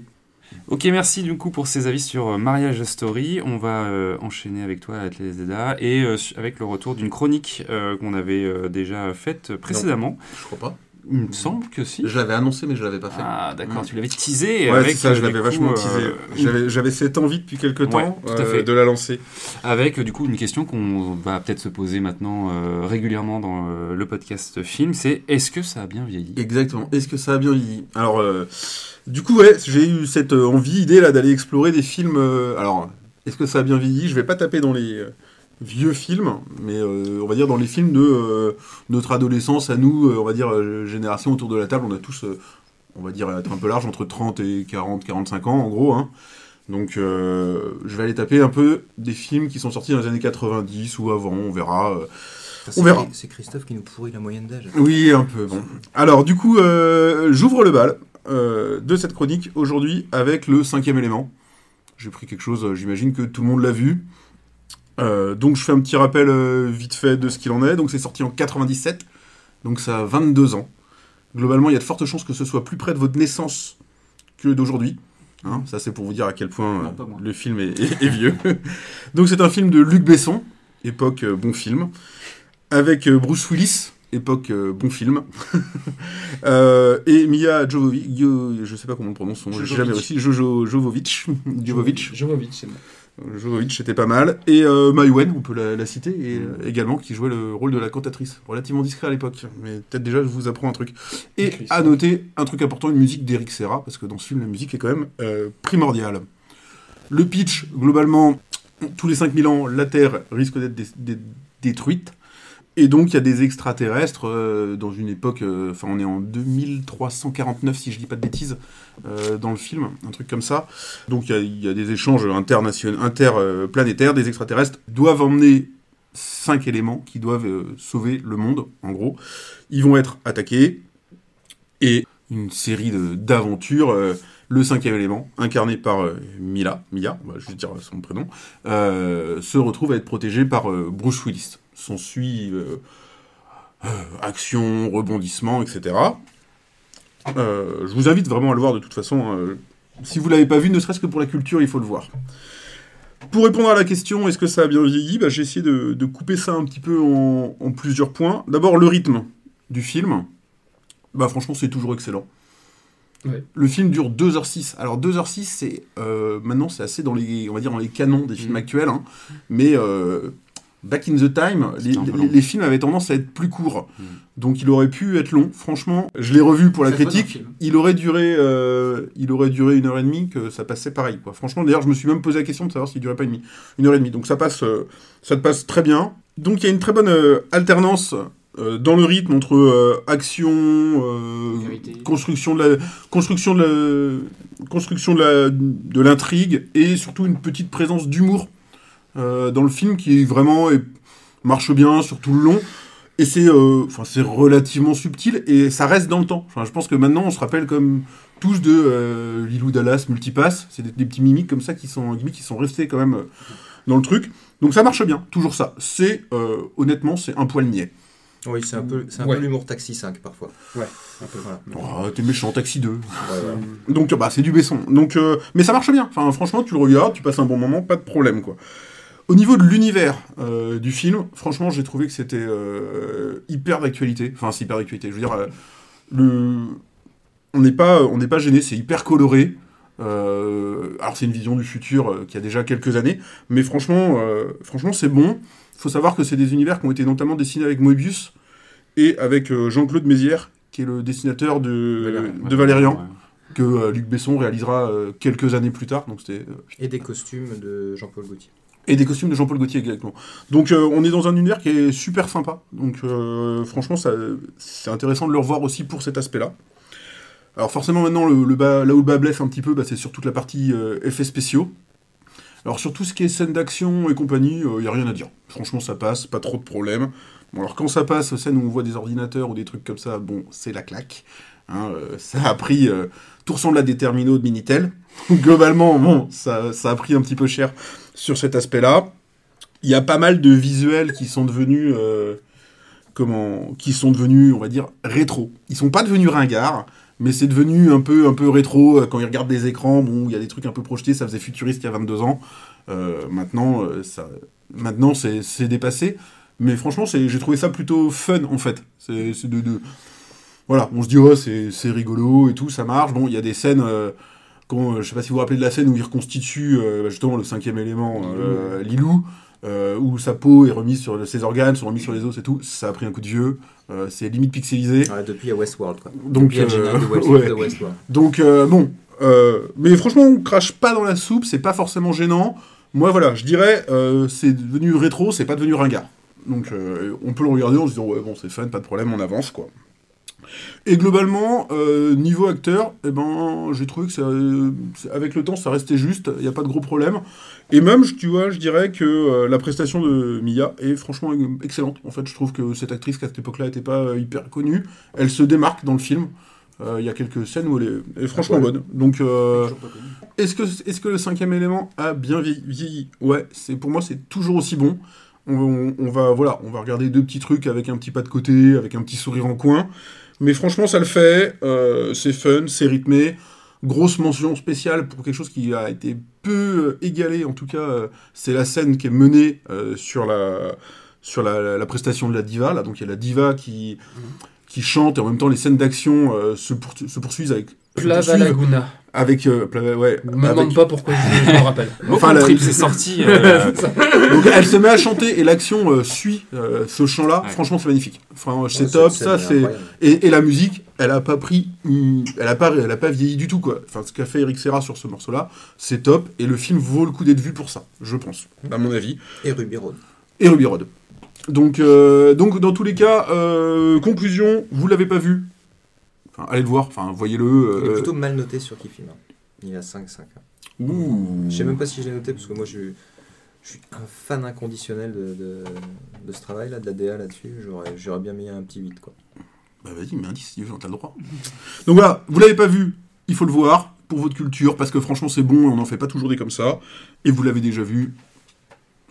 Ok, merci du coup pour ces avis sur euh, Mariage Story. On va euh, enchaîner avec toi, Atlezeda, et euh, avec le retour d'une chronique euh, qu'on avait déjà faite précédemment. Je crois pas. Il me semble que si. Je l'avais annoncé, mais je l'avais pas fait. Ah, d'accord, Mm. tu l'avais teasé. ouais, avec, ça, je euh, l'avais vachement coup, teasé. euh, J'avais, cette envie depuis quelques temps Ouais, tout à euh, de la lancer. Avec euh, du coup une question qu'on va peut-être se poser maintenant euh, régulièrement dans euh, le podcast film, c'est est-ce que ça a bien vieilli? Exactement. Est-ce que ça a bien vieilli? Alors, euh, du coup, ouais, j'ai eu cette euh, envie, idée là, d'aller explorer des films. euh, alors, est-ce que ça a bien vieilli? Je vais pas taper dans les euh, vieux films, mais euh, on va dire dans les films de euh, notre adolescence à nous, euh, on va dire génération autour de la table. On a tous, on va dire être un peu large, entre 30 et 40, 45 ans en gros. Hein. Donc, je vais aller taper un peu des films qui sont sortis dans les années 90 ou avant. On verra. C'est on verra. C'est Christophe qui nous pourrit la moyenne d'âge. oui, un peu. Bon. Alors, du coup, j'ouvre le bal de cette chronique aujourd'hui avec le cinquième élément. J'ai pris quelque chose, j'imagine que tout le monde l'a vu. Euh, donc, je fais un petit rappel euh, vite fait de ce qu'il en est. Donc, c'est sorti en 97. Donc, ça a 22 ans. Globalement, il y a de fortes chances que ce soit plus près de votre naissance que d'aujourd'hui. Hein, ça, c'est pour vous dire à quel point euh, moi. le film est, est- est vieux. donc, c'est un film de Luc Besson, époque bon film, avec Bruce Willis, époque bon film, et Mia Jovovic, je sais pas comment on prononce, son nom, jamais réussi, Jojo Jovovic, Jovovic, Jovovic, c'est bon. Jovovic, c'était pas mal, et euh, on peut la, la citer, et Mm. euh, également qui jouait le rôle de la cantatrice, relativement discret à l'époque, mais peut-être déjà je vous apprends un truc. Et Christ. à noter un truc important, une musique d'Eric Serra, parce que dans ce film la musique est quand même euh, primordiale. Le pitch, globalement, tous les 5000 ans, la Terre risque d'être dé- dé- détruite. Et donc, il y a des extraterrestres euh, dans une époque. euh, Enfin, on est en 2349, si je dis pas de bêtises, euh, dans le film, un truc comme ça. Donc, il y a, des échanges interplanétaires. Des extraterrestres doivent emmener cinq éléments qui doivent sauver le monde, en gros. Ils vont être attaqués et une série d'aventures. le cinquième élément, incarné par euh, Mila, Mia, on va juste dire son prénom, se retrouve à être protégé par Bruce Willis. S'ensuit euh, euh, action, rebondissement, etc. Euh, je vous invite vraiment à le voir de toute façon. Si vous l'avez pas vu, ne serait-ce que pour la culture, il faut le voir. Pour répondre à la question, est-ce que ça a bien vieilli? Bah, J'ai essayé de, de couper ça un petit peu en, en plusieurs points. D'abord, le rythme du film. Bah, franchement, c'est toujours excellent. Ouais. Le film dure 2h06. Alors 2h06, c'est euh, maintenant c'est assez dans les on va dire dans les canons des films Mhm. actuels, hein. mais euh, back in the time, les, films avaient tendance à être plus courts. Mhm. Donc il aurait pu être long. Franchement, je l'ai revu pour la critique. Il aurait duré, euh, il aurait duré une heure et demie que ça passait pareil. Quoi. Franchement, d'ailleurs, je me suis même posé la question de savoir s'il durait pas une, une heure et demie. Donc ça passe, euh, ça te passe très bien. Donc il y a une très bonne euh, alternance euh, dans le rythme entre euh, action, euh, construction de la, construction de la, construction de l'intrigue et surtout une petite présence d'humour dans le film qui vraiment marche bien sur tout le long. Et c'est euh, enfin, c'est relativement subtil et ça reste dans le temps. Enfin, je pense que maintenant on se rappelle comme tous de euh, Lilou Dallas Multipass. C'est des, des petits mimiques comme ça qui sont, qui sont restés quand même euh, dans le truc. Donc ça marche bien, toujours ça. C'est euh, honnêtement c'est un poil niais. Oui, c'est un peu, c'est un Ouais. peu l'humour Taxi 5 parfois. Un peu. Voilà. Oh, T'es méchant, Taxi 2. Ouais, voilà. Donc bah c'est du Besson. Donc euh, mais ça marche bien. Enfin franchement tu le regardes, tu passes un bon moment, pas de problème quoi. Au niveau de l'univers euh, du film, franchement j'ai trouvé que c'était euh, hyper d'actualité. Enfin c'est hyper d'actualité. Je veux dire euh, le on n'est pas on n'est pas gêné, c'est hyper coloré. Euh, alors c'est une vision du futur euh, qui a déjà quelques années, mais franchement euh, franchement c'est bon. Faut savoir que c'est des univers qui ont été notamment dessinés avec Moebius et avec euh, Jean-Claude Mézières qui est le dessinateur de de Valérian Ouais. que euh, Luc Besson réalisera euh, quelques années plus tard. Donc c'était euh, Et des costumes de Jean-Paul Gaultier. Et des costumes de Jean-Paul Gaultier exactement. Donc euh, on est dans un univers qui est super sympa. Donc euh, franchement c'est intéressant de le revoir aussi pour cet aspect-là. Alors forcément maintenant là où le bas blesse un petit peu, bah, c'est sur toute la partie euh, effets spéciaux. Alors sur tout ce qui est scène d'action et compagnie, il n'y a rien à dire. Franchement ça passe, pas trop de problèmes. Bon alors quand ça passe, scène où on voit des ordinateurs ou des trucs comme ça, bon c'est la claque. Hein, euh, ça a pris, euh, tout ressemble à des terminaux de Minitel. Globalement, bon, ça, a pris un petit peu cher sur cet aspect-là. Il y a pas mal de visuels qui sont devenus, euh, comment, qui sont devenus, on va dire, rétro. Ils sont pas devenus ringards, mais c'est devenu un peu, un peu rétro. euh, Quand ils regardent des écrans, bon, il y a des trucs un peu projetés, ça faisait futuriste il y a 22 ans. Euh, maintenant, ça, maintenant c'est dépassé. Mais franchement, j'ai trouvé ça plutôt fun en fait. C'est, de, de- voilà, on se dit ouais, c'est, rigolo et tout, ça marche. Bon, il y a des scènes. euh, quand, euh, je sais pas si vous vous rappelez de la scène où il reconstitue euh, justement le cinquième élément, euh, Lilou, où sa peau est remise sur ses organes, sont remis sur les os et tout. Ça a pris un coup de vieux. c'est limite pixelisé. Ouais, depuis à Westworld, quoi. Donc, depuis de, West- ouais. de Westworld. Donc bon, mais franchement, on crache pas dans la soupe, c'est pas forcément gênant. Moi, voilà, je dirais, c'est devenu rétro, c'est pas devenu ringard. Donc, euh, on peut le regarder en se disant, ouais, bon, c'est fun, pas de problème, on avance, quoi. Et globalement, euh, niveau acteur, eh ben, j'ai trouvé que ça, euh, avec le temps, ça restait juste, il n'y a pas de gros problème. Et même, tu vois, je dirais que euh, la prestation de Mia est franchement excellente. En fait, je trouve que cette actrice, qui à cette époque-là, n'était pas hyper connue. Elle se démarque dans le film. Il y a quelques scènes où elle est, elle est franchement Ah bonne. Donc, est-ce que, est que le cinquième élément a bien vieilli- Ouais, pour moi c'est toujours aussi bon. On, va voilà, on va regarder deux petits trucs avec un petit pas de côté, avec un petit sourire en coin. Mais franchement, ça le fait. euh, c'est fun, c'est rythmé. Grosse mention spéciale pour quelque chose qui a été peu euh, égalé. En tout cas, euh, c'est la scène qui est menée euh, sur la sur la, la- la prestation de la diva. Là, donc il y a la diva qui qui chante et en même temps les scènes d'action se, poursu- se poursuivent avec Plava Laguna. avec euh, Plava- ouais, Me avec- demande pas pourquoi je, m'en rappelle. Enfin, la- le trip, c'est sorti. euh, Donc elle se met à chanter et l'action euh, suit euh, ce chant-là. Ouais. Franchement, c'est magnifique. Enfin, c'est Ouais, top. Ça, c'est et, et la musique, elle a pas pris, une- elle a pas, elle a pas vieilli du tout quoi. Enfin, ce qu'a fait Eric Serra sur ce morceau-là, c'est top. Et le film vaut le coup d'être vu pour ça, je pense, à mon avis. Et Ruby Road. Et Ruby Road. Donc, euh, donc dans tous les cas, euh, conclusion, vous l'avez pas vu. Enfin, allez le voir, enfin, voyez-le. Il est euh, plutôt mal noté sur Kifim. hein. Il a 5-5. hein. ouh. Je sais même pas si j'ai noté parce que moi je, je suis un fan inconditionnel de, de, de ce travail là, de la DA là-dessus. J'aurais, bien mis un petit 8 quoi. Bah vas-y, mets un 10 si tu veux, t'as le droit. Donc voilà, vous l'avez pas vu, il faut le voir pour votre culture, parce que franchement c'est bon on n'en fait pas toujours des comme ça. Et vous l'avez déjà vu,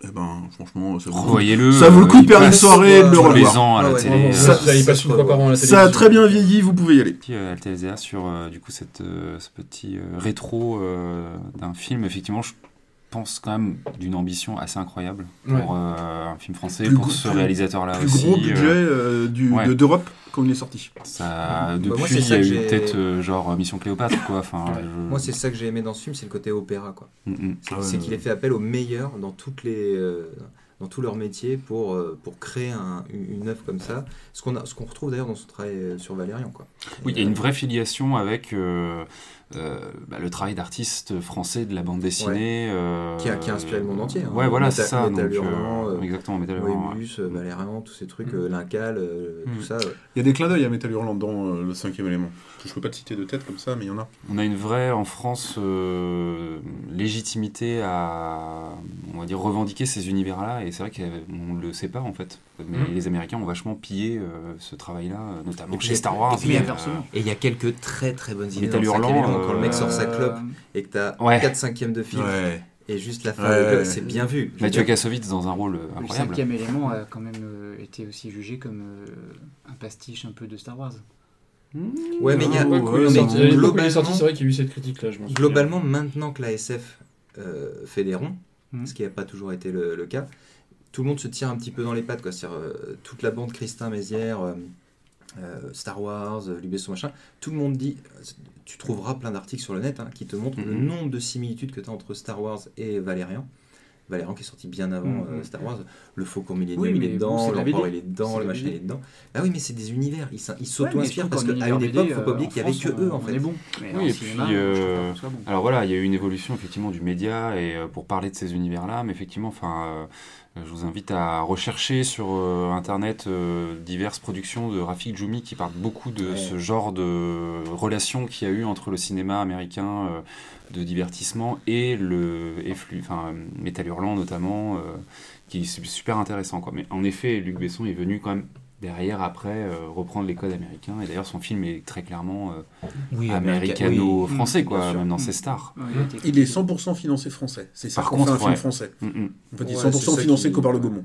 eh ben franchement ça vaut, Revoyez-le. ça vaut le coup de perdre une soirée et de le les revoir. ans à la Ah ouais, télé. Ça, ça, ça, il ça passe se une fois par an à la Ça a très bien vieilli, vous pouvez y aller. petit euh, sur euh, du coup cette, euh, ce petit euh, rétro euh, d'un film. Effectivement, je pense quand même d'une ambition assez incroyable pour Ouais. euh, un film français, Plus pour gros- ce réalisateur-là Plus aussi. gros euh, budget euh, du- ouais. de- d'Europe quand il est sorti. ça, Bah, depuis, moi, c'est il y a eu peut-être euh, genre Mission Cléopâtre, quoi. Enfin, Ouais. je- Moi c'est ça que j'ai aimé dans ce film, c'est le côté opéra quoi. Mm, mm. C'est, Ah qu'il ait fait appel aux meilleurs dans toutes les euh, dans tous leurs métiers pour, euh, pour créer un- une, œuvre comme ça. Ce qu'on, a, ce qu'on retrouve d'ailleurs dans son travail euh, sur Valérian. Quoi. Oui, il y a une euh, vraie filiation avec euh, euh, bah, le travail d'artiste français de la bande dessinée. euh, Qui a- qui a inspiré le monde entier, hein. Ouais, voilà, Métal- c'est ça. Métal donc, euh, Hurlant, euh, exactement, Métal Hurlant, ouais. Moebius, euh, Valérian, tous ces trucs, Mm. euh, Lincal, euh, Mm. tout ça. euh. Il y a des clins d'œil à Metal Hurlant dans euh, le cinquième élément. Je peux pas te citer de tête comme ça, mais il y en a. On a une vraie, en France, euh, légitimité à, on va dire, revendiquer ces univers-là, et c'est vrai qu'on ne le sait pas, en fait. Mais Mhm. les Américains ont vachement pillé euh, ce travail-là, euh, notamment Et chez Star Wars. et puis, mais, inversement. Et il y a quelques très très bonnes idées dans Hurlant, élément, quand le mec sort sa Euh, clope et que t'as Ouais. 4 cinquièmes de film Ouais. et juste la fin Ouais, de ouais, clope, ouais. c'est bien vu. Mathieu Kassovitz dans un rôle euh, Le incroyable. cinquième élément a quand même euh, été aussi jugé comme euh, un pastiche un peu de Star Wars. Ouais, mais il y a, globalement- c'est vrai qu'il y a eu cette critique-là, globalement, maintenant que la SF euh, fait des ronds, Mhm. ce qui n'a pas toujours été le, le cas, tout le monde se tire un petit peu dans les pattes. Quoi. Euh, toute la bande Christin Mézières, euh, euh, Star Wars, euh, Lubesson, machin, tout le monde dit. Tu trouveras plein d'articles sur le net hein, qui te montrent le Mhm. nombre de similitudes que tu as entre Star Wars et Valérian. Valérian qui est sorti bien avant Mhm. euh, Star Wars. Le Faucon Millennium, Oui, il est dedans, l'Empereur, il est dedans, le machin, il est dedans. Ah oui, mais c'est des univers. Ils Ouais, s'auto-inspirent je parce qu'à une époque, BD, faut pas oublier qu'il y avait que eux en fait. Bon. Mais Oui, et cinéma, puis, euh, bon. Alors voilà, il y a eu une évolution effectivement du média et euh, pour parler de ces univers-là, mais effectivement, enfin, euh, je vous invite à rechercher sur euh, internet euh, diverses productions de Rafik Djoumi qui parlent beaucoup de Ouais. ce genre de relation qu'il y a eu entre le cinéma américain euh, de divertissement et le et flux, enfin Metal Hurlant notamment, euh, qui est su- super intéressant quoi. Mais en effet, Luc Besson est venu quand même derrière après euh, reprendre les codes américains et d'ailleurs son film est très clairement euh, Oui, américano-français Mm, quoi, même dans Mm. ses stars. Ouais, il est critiqué. 100% financé français. C'est ça Par qu'on fait un contre, film français. Mm, mm. Il est Ouais, 100% c'est ça financé qui- qu'au par le Gaumont.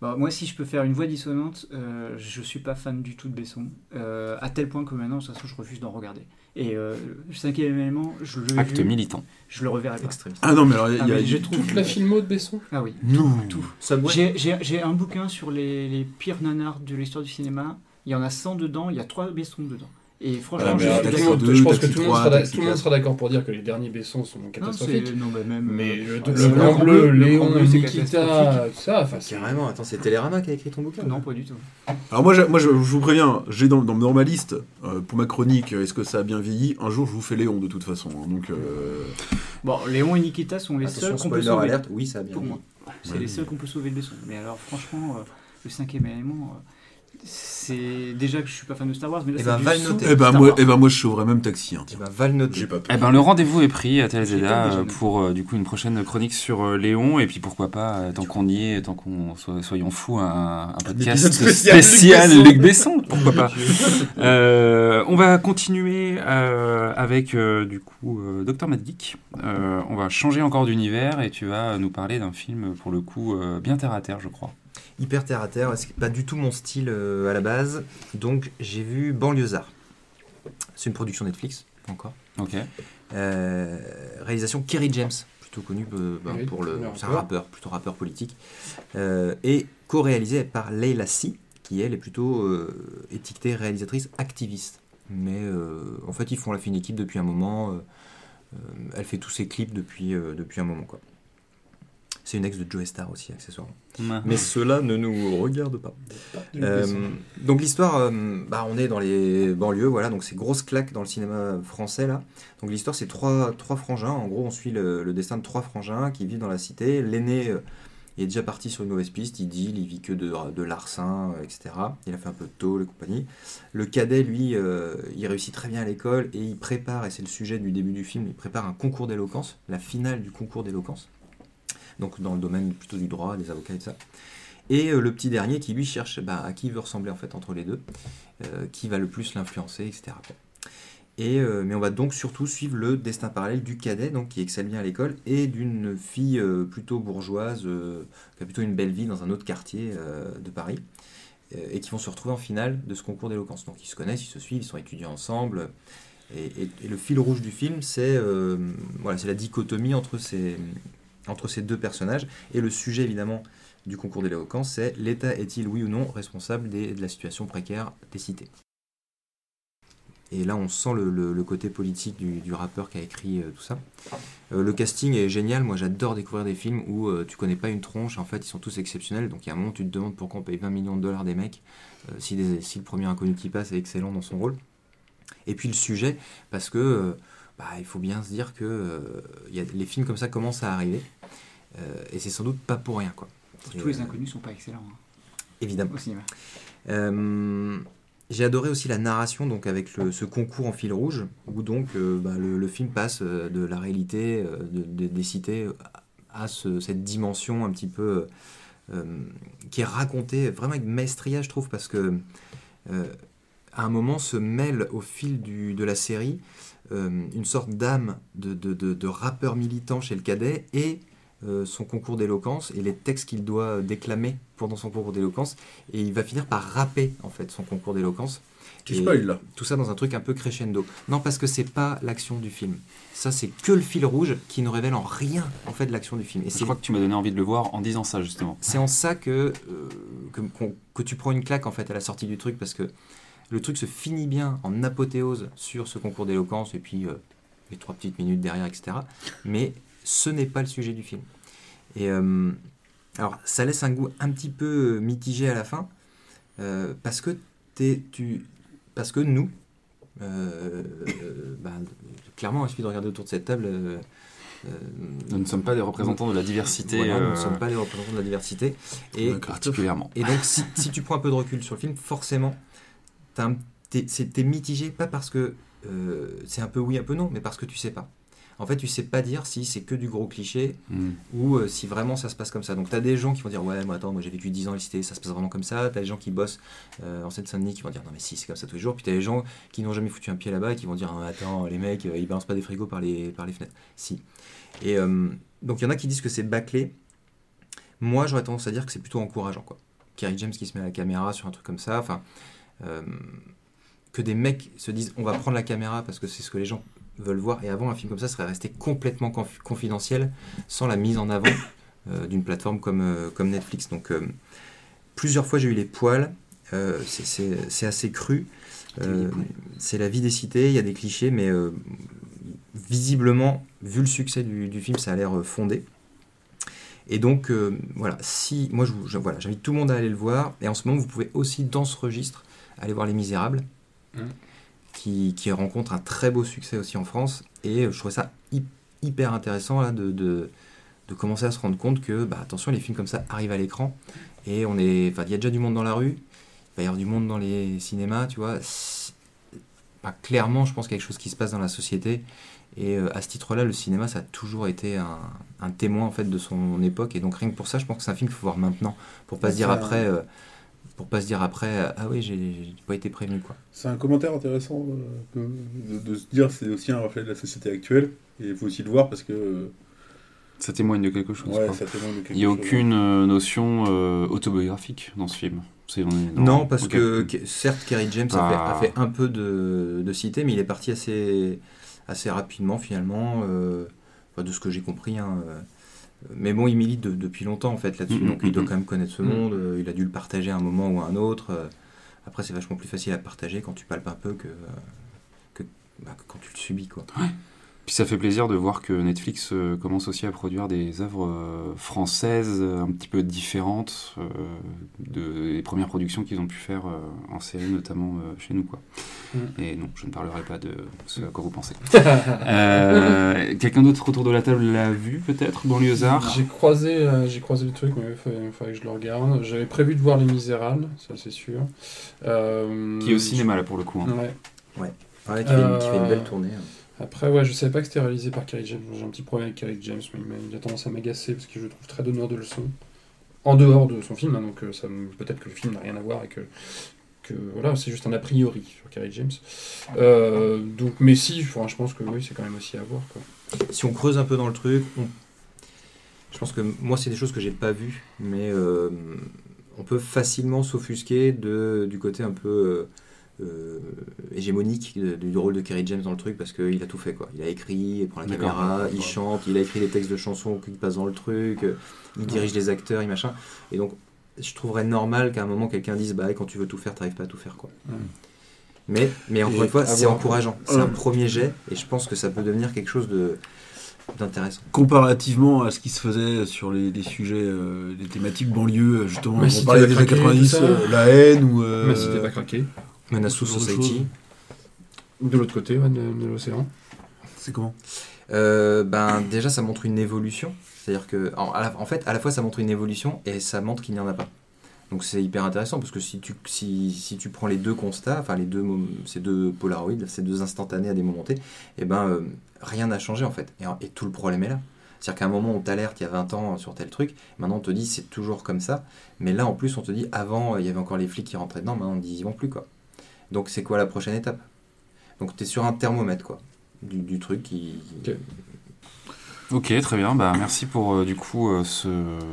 Bah, moi, si je peux faire une voix dissonante, euh, je suis pas fan du tout de Besson. euh, à tel point que maintenant, de toute façon, je refuse d'en regarder. Et euh, le cinquième élément, je le, Acte vu, militant. je le reverrai pas. Extrémiste. Ah non, mais alors, il y a. Ah, y je a- trouve Toute la filmo de Besson Ah oui. Non. Tout. J'ai un bouquin sur les, les pires nanars de l'histoire du cinéma. Il y en a 100 dedans, il y a 3 Besson dedans. Et franchement, Ah, je mais suis deux, je pense que tout le monde sera d'a- Taxi tout le monde quatre. sera d'accord pour dire que les derniers Besson sont Non, catastrophiques. c'est- non, bah, même, Mais euh, le, ah, le blanc le bleu, le Léon, Nikita, tout ça, enfin, Carrément, attends, c'est Télérama qui a écrit ton bouquin Non, pas du tout. Alors moi, j'ai- moi je, je vous préviens, j'ai dans, dans, dans ma liste, euh, pour ma chronique, euh, est-ce que ça a bien vieilli? Un jour, je vous fais Léon de toute façon. hein, donc, euh, Bon, Léon et Nikita sont les Attention, seuls qu'on peut sauver. alerte, oui, ça a bien Pour moi. C'est les seuls qu'on peut sauver de Besson. Mais alors, franchement, le cinquième élément, c'est déjà que je suis pas fan de Star Wars, mais là, Eh c'est ben, du va le sous noter. eh ben, moi, eh ben moi, je sauverais même Taxi. Hein, Eh tiens. ben, va le noter. Pas Eh ben, le rendez-vous est pris à TLZA déjà euh, pour euh, du coup une prochaine chronique sur euh, Léon et puis pourquoi pas euh, tant qu'on y est, tant qu'on soit, soyons fous un, un podcast spécial spécial, Luc Luc Besson, pourquoi pas. Euh, on va continuer euh, avec euh, du coup euh, Dr Mad Geek. Euh, on va changer encore d'univers et tu vas nous parler d'un film pour le coup euh, bien terre à terre, je crois. Hyper terre à terre, c'est pas du tout mon style euh, à la base. Donc j'ai vu Banlieusard. C'est une production Netflix, pas encore. Ok. Euh, réalisation Kerry James, plutôt connu euh, bah, Oui, pour le. C'est un rappeur. rappeur, plutôt rappeur politique. Euh, et co-réalisé par Leila Si, qui elle est plutôt euh, étiquetée réalisatrice activiste. Mais euh, en fait, ils font la fine équipe depuis un moment. euh, euh, elle fait tous ses clips depuis, euh, depuis un moment. quoi. C'est une ex de Joe Star aussi, accessoirement. Mais cela ne nous regarde pas. Euh, donc l'histoire, euh, bah, on est dans les banlieues, voilà, donc c'est grosse claque dans le cinéma français là. Donc l'histoire c'est trois, trois frangins, en gros on suit le, le destin de trois frangins qui vivent dans la cité. L'aîné euh, Il est déjà parti sur une mauvaise piste, il dit, il vit que de, de larcin, etc. Il a fait un peu de tôle et compagnie. Le cadet, lui, euh, il réussit très bien à l'école et il prépare, et c'est le sujet du début du film, il prépare un concours d'éloquence, la finale du concours d'éloquence. Donc dans le domaine plutôt du droit, des avocats et tout ça. Et euh, le petit dernier qui lui cherche bah, à qui il veut ressembler en fait entre les deux, euh, qui va le plus l'influencer, etc. Et, euh, mais on va donc surtout suivre le destin parallèle du cadet, donc qui excelle bien à l'école, et d'une fille plutôt bourgeoise, qui a plutôt une belle vie dans un autre quartier de Paris, et qui vont se retrouver en finale de ce concours d'éloquence. Donc ils se connaissent, ils se suivent, ils sont étudiants ensemble. Et, et- le fil rouge du film, c'est voilà, c'est la dichotomie entre ces, entre ces deux personnages. Et le sujet, évidemment, du concours d'éloquence, c'est l'État est-il, oui ou non, responsable de la situation précaire des cités et là, on sent le, côté politique du, rappeur qui a écrit euh, tout ça. Euh, le casting est génial. Moi, j'adore découvrir des films où euh, tu connais pas une tronche. En fait, ils sont tous exceptionnels. Donc, il y a un moment, tu te demandes pourquoi on paye 20 millions de dollars des mecs euh, si, le premier inconnu qui passe est excellent dans son rôle. Et puis, le sujet, parce que bah, il faut bien se dire que les films comme ça commencent à arriver. Euh, et c'est sans doute pas pour rien, quoi. Tous les inconnus sont pas excellents hein, Évidemment. au cinéma. Euh, j'ai adoré aussi la narration donc avec le- ce concours en fil rouge où donc euh, bah, le, le film passe euh, de la réalité euh, de- de- des cités à ce- cette dimension un petit peu qui est racontée vraiment avec maestria je trouve parce que à un moment se mêle au fil du- de la série une sorte d'âme de, rappeur militant chez le cadet et son concours d'éloquence et les textes qu'il doit déclamer pendant son concours d'éloquence et il va finir par rapper en fait son concours d'éloquence. Tu Et spoil là. Tout ça dans un truc un peu crescendo. Non parce que c'est pas l'action du film. Ça c'est que le fil rouge qui ne révèle en rien en fait l'action du film. Et Je c'est crois que tu m'as donné envie de le voir en disant ça justement. c'est en ça que, euh, que, que tu prends une claque en fait à la sortie du truc parce que le truc se finit bien en apothéose sur ce concours d'éloquence et puis euh, les trois petites minutes derrière, etc. Mais ce n'est pas le sujet du film. Et euh, alors ça laisse un goût un petit peu mitigé à la fin euh, parce que tu, parce que nous, euh, euh, bah, clairement, il suffit de regarder autour de cette table. euh, euh, Nous ne sommes pas des représentants de la diversité voilà, nous euh, ne sommes pas les représentants de la diversité. Et D'accord. particulièrement. et donc, si, si tu prends un peu de recul sur le film, forcément, t'es mitigé, pas parce que euh, c'est un peu oui, un peu non, mais parce que tu sais pas. En fait, tu sais pas dire si c'est que du gros cliché Mm. ou euh, si vraiment ça se passe comme ça. Donc, tu as des gens qui vont dire Ouais, moi attends, moi j'ai vécu 10 ans à la cité, ça se passe vraiment comme ça. Tu as des gens qui bossent euh, en Seine-Saint-Denis qui vont dire Non, mais si, c'est comme ça tous les jours. Puis tu as des gens qui n'ont jamais foutu un pied là-bas et qui vont dire Ah, Attends, les mecs, euh, ils balancent pas des frigos par les, par les fenêtres. Si. Et euh, donc, il y en a qui disent que c'est bâclé. Moi, j'aurais tendance à dire que c'est plutôt encourageant. Quoi. Kerry James qui se met à la caméra sur un truc comme ça. Enfin, que des mecs se disent on va prendre la caméra parce que c'est ce que les gens veulent voir. Et avant, un film comme ça serait resté complètement conf- confidentiel sans la mise en avant euh, d'une plateforme comme, euh, comme Netflix. Donc, euh, plusieurs fois, j'ai eu les poils. Euh, c'est- assez cru. Euh, c'est la vie des cités, il y a des clichés, mais euh, visiblement, vu le succès du, du film, ça a l'air fondé. Et donc, euh, voilà, si, moi, je, voilà, j'invite tout le monde à aller le voir. Et en ce moment, vous pouvez aussi, dans ce registre, aller voir Les Misérables, Mhm. Qui, qui rencontre un très beau succès aussi en France. Et euh, je trouvais ça hy- hyper intéressant là, de, de, de commencer à se rendre compte que, bah, attention, les films comme ça arrivent à l'écran. Et on est, il y a déjà du monde dans la rue, il va y avoir du monde dans les cinémas, tu vois. Bah, clairement, je pense qu'il y a quelque chose qui se passe dans la société. Et euh, à ce titre-là, le cinéma, ça a toujours été un, un témoin en fait de son époque. Et donc rien que pour ça, je pense que c'est un film qu'il faut voir maintenant, pour pas se dire après, euh, pour pas se dire après, euh, ah oui, j'ai pas été prévenu quoi. C'est un commentaire intéressant euh, de, de se dire c'est aussi un reflet de la société actuelle. Et il faut aussi le voir parce que Ça témoigne de quelque chose. ouais, quoi. ça témoigne de quelque Il n'y a chose. aucune euh, notion euh, autobiographique dans ce film. C'est- on est dans- Non, parce que certes, Kerry James a, fait, Ah. a fait un peu de, de cité, mais il est parti assez, assez rapidement finalement, euh, de ce que j'ai compris. hein, euh. Mais bon, il milite de- depuis longtemps en fait là-dessus, Mm, donc mm, il doit mm. quand même connaître ce monde. euh, Il a dû le partager à un moment ou à un autre. euh. Après, c'est vachement plus facile à partager quand tu palpes un peu que, euh, que, bah, que quand tu le subis quoi. Puis ça fait plaisir de voir que Netflix euh, commence aussi à produire des œuvres euh, françaises euh, un petit peu différentes euh, de, des premières productions qu'ils ont pu faire euh, en série, notamment euh, chez nous. Quoi. Mm. Et non, je ne parlerai pas de ce à quoi vous pensez. Euh, Quelqu'un d'autre autour de la table l'a vu peut-être, Banlieusard? J'ai croisé, euh, j'ai croisé le truc, mais il fallait, fallait que je le regarde. J'avais prévu de voir Les Misérables, ça c'est sûr. Euh, Qui est au cinéma là pour le coup. hein. Ouais. Ouais, qui, fait une, qui fait une belle tournée. hein. Après, ouais, je savais pas que c'était réalisé par Kerry James. J'ai un petit problème avec Kerry James, il a tendance à m'agacer parce que je le trouve très donneur de leçons. En dehors de son film, hein, donc euh, ça peut-être que le film n'a rien à voir et que, voilà, c'est juste un a priori sur Kerry James. Euh, donc, mais si, je pense que oui, c'est quand même aussi à voir. Si on creuse un peu dans le truc, je pense que moi, c'est des choses que j'ai pas vues, mais euh, on peut facilement s'offusquer de, du côté un peu euh, hégémonique de- du rôle de Kerry James dans le truc parce qu'il a tout fait. quoi. Il a écrit, il prend la caméra, il Ouais. chante, il a écrit des textes de chansons qui passent dans le truc, euh, il dirige les acteurs, il machin. Et donc, je trouverais normal qu'à un moment, quelqu'un dise bah, quand tu veux tout faire, t'arrives pas à tout faire. quoi. Ouais. Mais, mais encore une fois, c'est encourageant. C'est Ouais. un premier jet et je pense que ça peut devenir quelque chose de d'intéressant. Comparativement à ce qui se faisait sur les, les sujets, euh, les thématiques banlieue, justement, Mais on si parlait des années craqué, 90, tout ça. euh, la haine ou. euh, Mais si t'es pas craqué. Manassou Society. De l'autre côté ouais, de, de l'océan. C'est comment? Euh, ben déjà ça montre une évolution. C'est-à-dire que en, à la- en fait à la fois ça montre une évolution et ça montre qu'il n'y en a pas. Donc c'est hyper intéressant parce que si tu si, si tu prends les deux constats enfin les deux ces deux polaroïdes ces deux instantanés à des moments T et ben euh, rien n'a changé en fait. Et, et tout le problème est là. C'est-à-dire qu'à un moment on t'alerte il y a 20 ans sur tel truc maintenant on te dit c'est toujours comme ça. Mais là en plus on te dit avant il y avait encore les flics qui rentraient dedans maintenant on dit ils y vont plus quoi donc c'est quoi la prochaine étape? Donc tu es sur un thermomètre quoi du, du truc qui, qui- Ok. Très bien. Bah, merci pour euh, du coup euh, ce,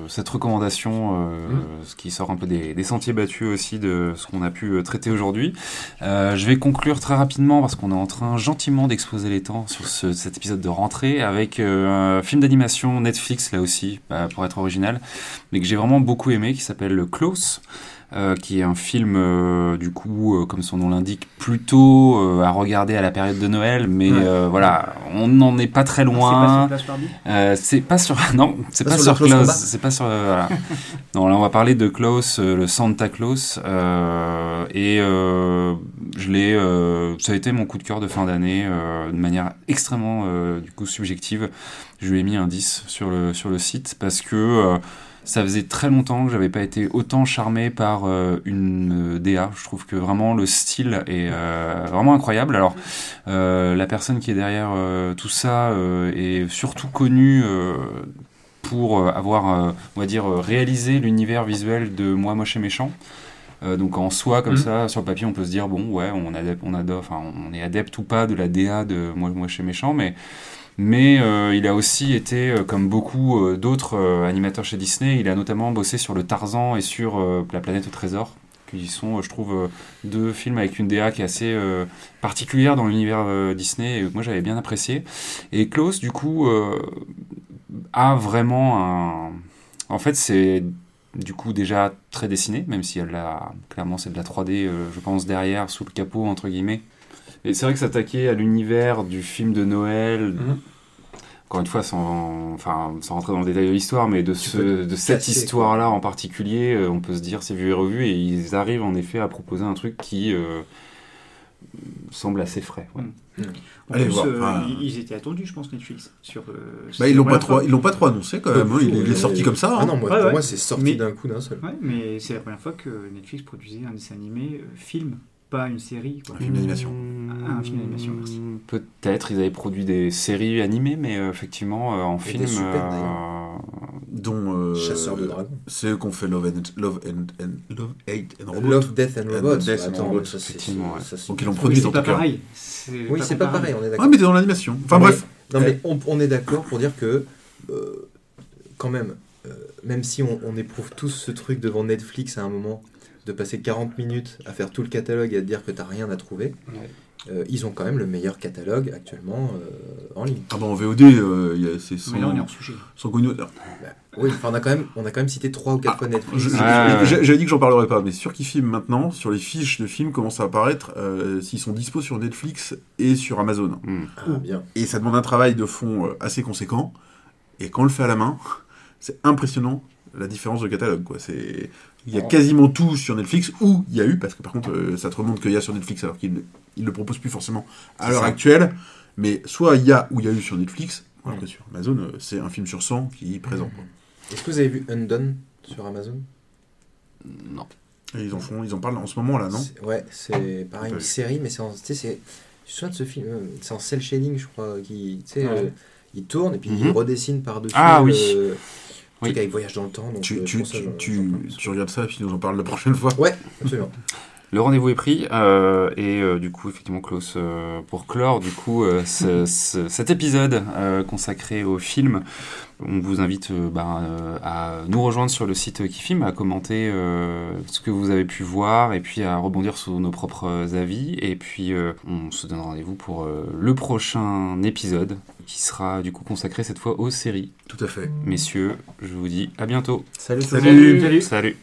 cette recommandation, euh, Mm. ce qui sort un peu des, des sentiers battus aussi de ce qu'on a pu euh, traiter aujourd'hui. Euh, je vais conclure très rapidement parce qu'on est en train gentiment d'exposer les temps sur ce- cet épisode de rentrée avec euh, un film d'animation Netflix là aussi, bah, pour être original, mais que j'ai vraiment beaucoup aimé, qui s'appelle Close. Euh, qui est un film, euh, du coup, euh, comme son nom l'indique, plutôt euh, à regarder à la période de Noël, mais Ouais. euh, voilà, on n'en est pas très loin. C'est pas sur Place Barbie? Euh, c'est pas sur non, c'est Pas pas, sur Klaus c'est pas sur euh, voilà. non, là on va parler de Klaus, euh, le Santa Claus, euh, et euh, je l'ai, euh, ça a été mon coup de cœur de fin d'année euh, de manière extrêmement euh, du coup subjective. Je lui ai mis un 10 sur le sur le site parce que euh, ça faisait très longtemps que j'avais pas été autant charmé par euh, une euh, DA. Je trouve que vraiment le style est euh, vraiment incroyable. Alors la personne qui est derrière tout ça est surtout connue pour avoir, on va dire, réalisé l'univers visuel de Moi Moche et Méchant. Euh, donc en soi, comme Mhm. ça, sur le papier, on peut se dire bon, ouais, on adepte, on adore, enfin, on est adepte ou pas de la DA de Moi Moche et Méchant, mais mais euh, il a aussi été, euh, comme beaucoup euh, d'autres animateurs chez Disney, il a notamment bossé sur le Tarzan et sur La planète au trésor, qui sont, je trouve, deux films avec une DA qui est assez particulière dans l'univers Disney, et que moi j'avais bien apprécié. Et Klaus, du coup, a vraiment un... En fait, c'est du coup déjà très dessiné, même si elle a clairement c'est de la 3D, euh, je pense, derrière, sous le capot, entre guillemets. Et c'est vrai que s'attaquer à l'univers du film de Noël, Mhm. encore une fois, sans, enfin, sans rentrer dans le détail de l'histoire, mais de, ce, de cette histoire-là en particulier, euh, on peut se dire c'est vu et revu, et ils arrivent en effet à proposer un truc qui euh, semble assez frais. ouais. En Allez plus, voir, euh, enfin- ils, étaient attendus, je pense, Netflix. Sur, euh, Bah, ils l'ont pas première trop, fois. ils l'ont pas trop annoncé quand même. hein. Il, il est sorti comme ça. Ah hein. non, moi, Ouais, pour ouais. moi, c'est sorti Mais- d'un coup d'un seul. Ouais, mais c'est la première fois que Netflix produisait un dessin animé euh, film, pas une série. quoi. Un film d'animation. Ah, un film d'animation, merci. Hmm, Peut-être, ils avaient produit des séries animées, mais euh, effectivement, euh, en Et film. des super, euh. Dont euh, Chasseur de dragons. ceux qu'on fait Love and Love and, and- Love Hate and Robot. Love, Death and Ah, Robots. Death and Attends, Robots, mais ça, c'est- effectivement, ouais. ça, c'est- Donc ils l'ont Mais produit c'est en pas tout cas. pareil. Oui, c'est pas pareil, on est Ouais, d'accord. mais t'es dans l'animation. Enfin Mais- bref. Non, mais on, on est d'accord pour dire que, euh, quand même, euh, même si on, on éprouve tous ce truc devant Netflix à un moment, de passer 40 minutes à faire tout le catalogue et à te dire que t'as rien à trouver, Ouais. euh, ils ont quand même le meilleur catalogue actuellement euh, en ligne. Ah bah en VOD, euh, il y a- c'est sans, sujet. sans connu- Oui, enfin, on a quand même, on a quand même cité trois ou quatre fois Netflix. Je- je- Ah, J'avais dit que j'en parlerais pas, mais sur qui filme maintenant, sur les fiches de films commencent à apparaître euh, s'ils sont dispo sur Netflix et sur Amazon. Hmm. Ah, bien. Et ça demande un travail de fond assez conséquent. Et quand on le fait à la main, c'est impressionnant la différence de catalogue. Quoi. C'est... Il y a quasiment tout sur Netflix, ou il y a eu, parce que par contre, euh, ça te remonte qu'il y a sur Netflix, alors qu'il ne le propose plus forcément à l'heure actuelle. Mais soit il y a ou il y a eu sur Netflix, alors que sur Amazon, euh, c'est un film sur 100 qui est présent. quoi. Est-ce que vous avez vu Undone sur Amazon? Non. Et ils en font, ils en parlent en ce moment là, non? C'est- Ouais, c'est pareil, Pas une vu. série, mais c'est en. Tu sais, c'est. Tu te souviens de ce film euh, C'est en cel shading, je crois, qui. Tu sais, Ouais. euh, il tourne et puis Mhm. il redessine par-dessus. Ah, oui. euh, Oui. truc avec voyage dans le temps. Donc, tu, euh, tu, ça, tu, parle regardes ça et puis nous en parles la prochaine fois. Ouais, absolument. Le rendez-vous est pris euh, et euh, du coup effectivement Klaus euh, pour clore du coup euh, ce- ce- cet épisode euh, consacré au film on vous invite euh, bah, euh, à nous rejoindre sur le site Kifim à commenter euh, ce que vous avez pu voir et puis à rebondir sur nos propres avis et puis euh, on se donne rendez-vous pour euh, le prochain épisode qui sera du coup consacré cette fois aux séries Tout à fait. messieurs je vous dis à bientôt Salut, Salut. Salut. salut